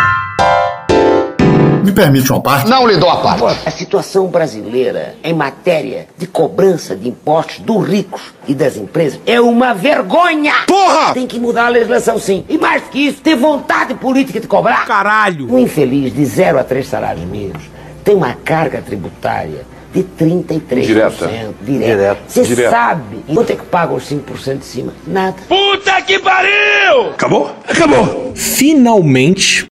Me permite uma parte? Não lhe dou a parte. A situação brasileira em matéria de cobrança de impostos dos ricos e das empresas é uma vergonha! Porra! Tem que mudar a legislação, sim. E mais que isso, ter vontade política de cobrar. Caralho! Um infeliz de 0 a 3 salários mínimos tem uma carga tributária de 33%. Direta. Direta. Você Direta. sabe quanto é que paga os 5% de cima? Nada. Puta que pariu! Acabou? Acabou. Finalmente,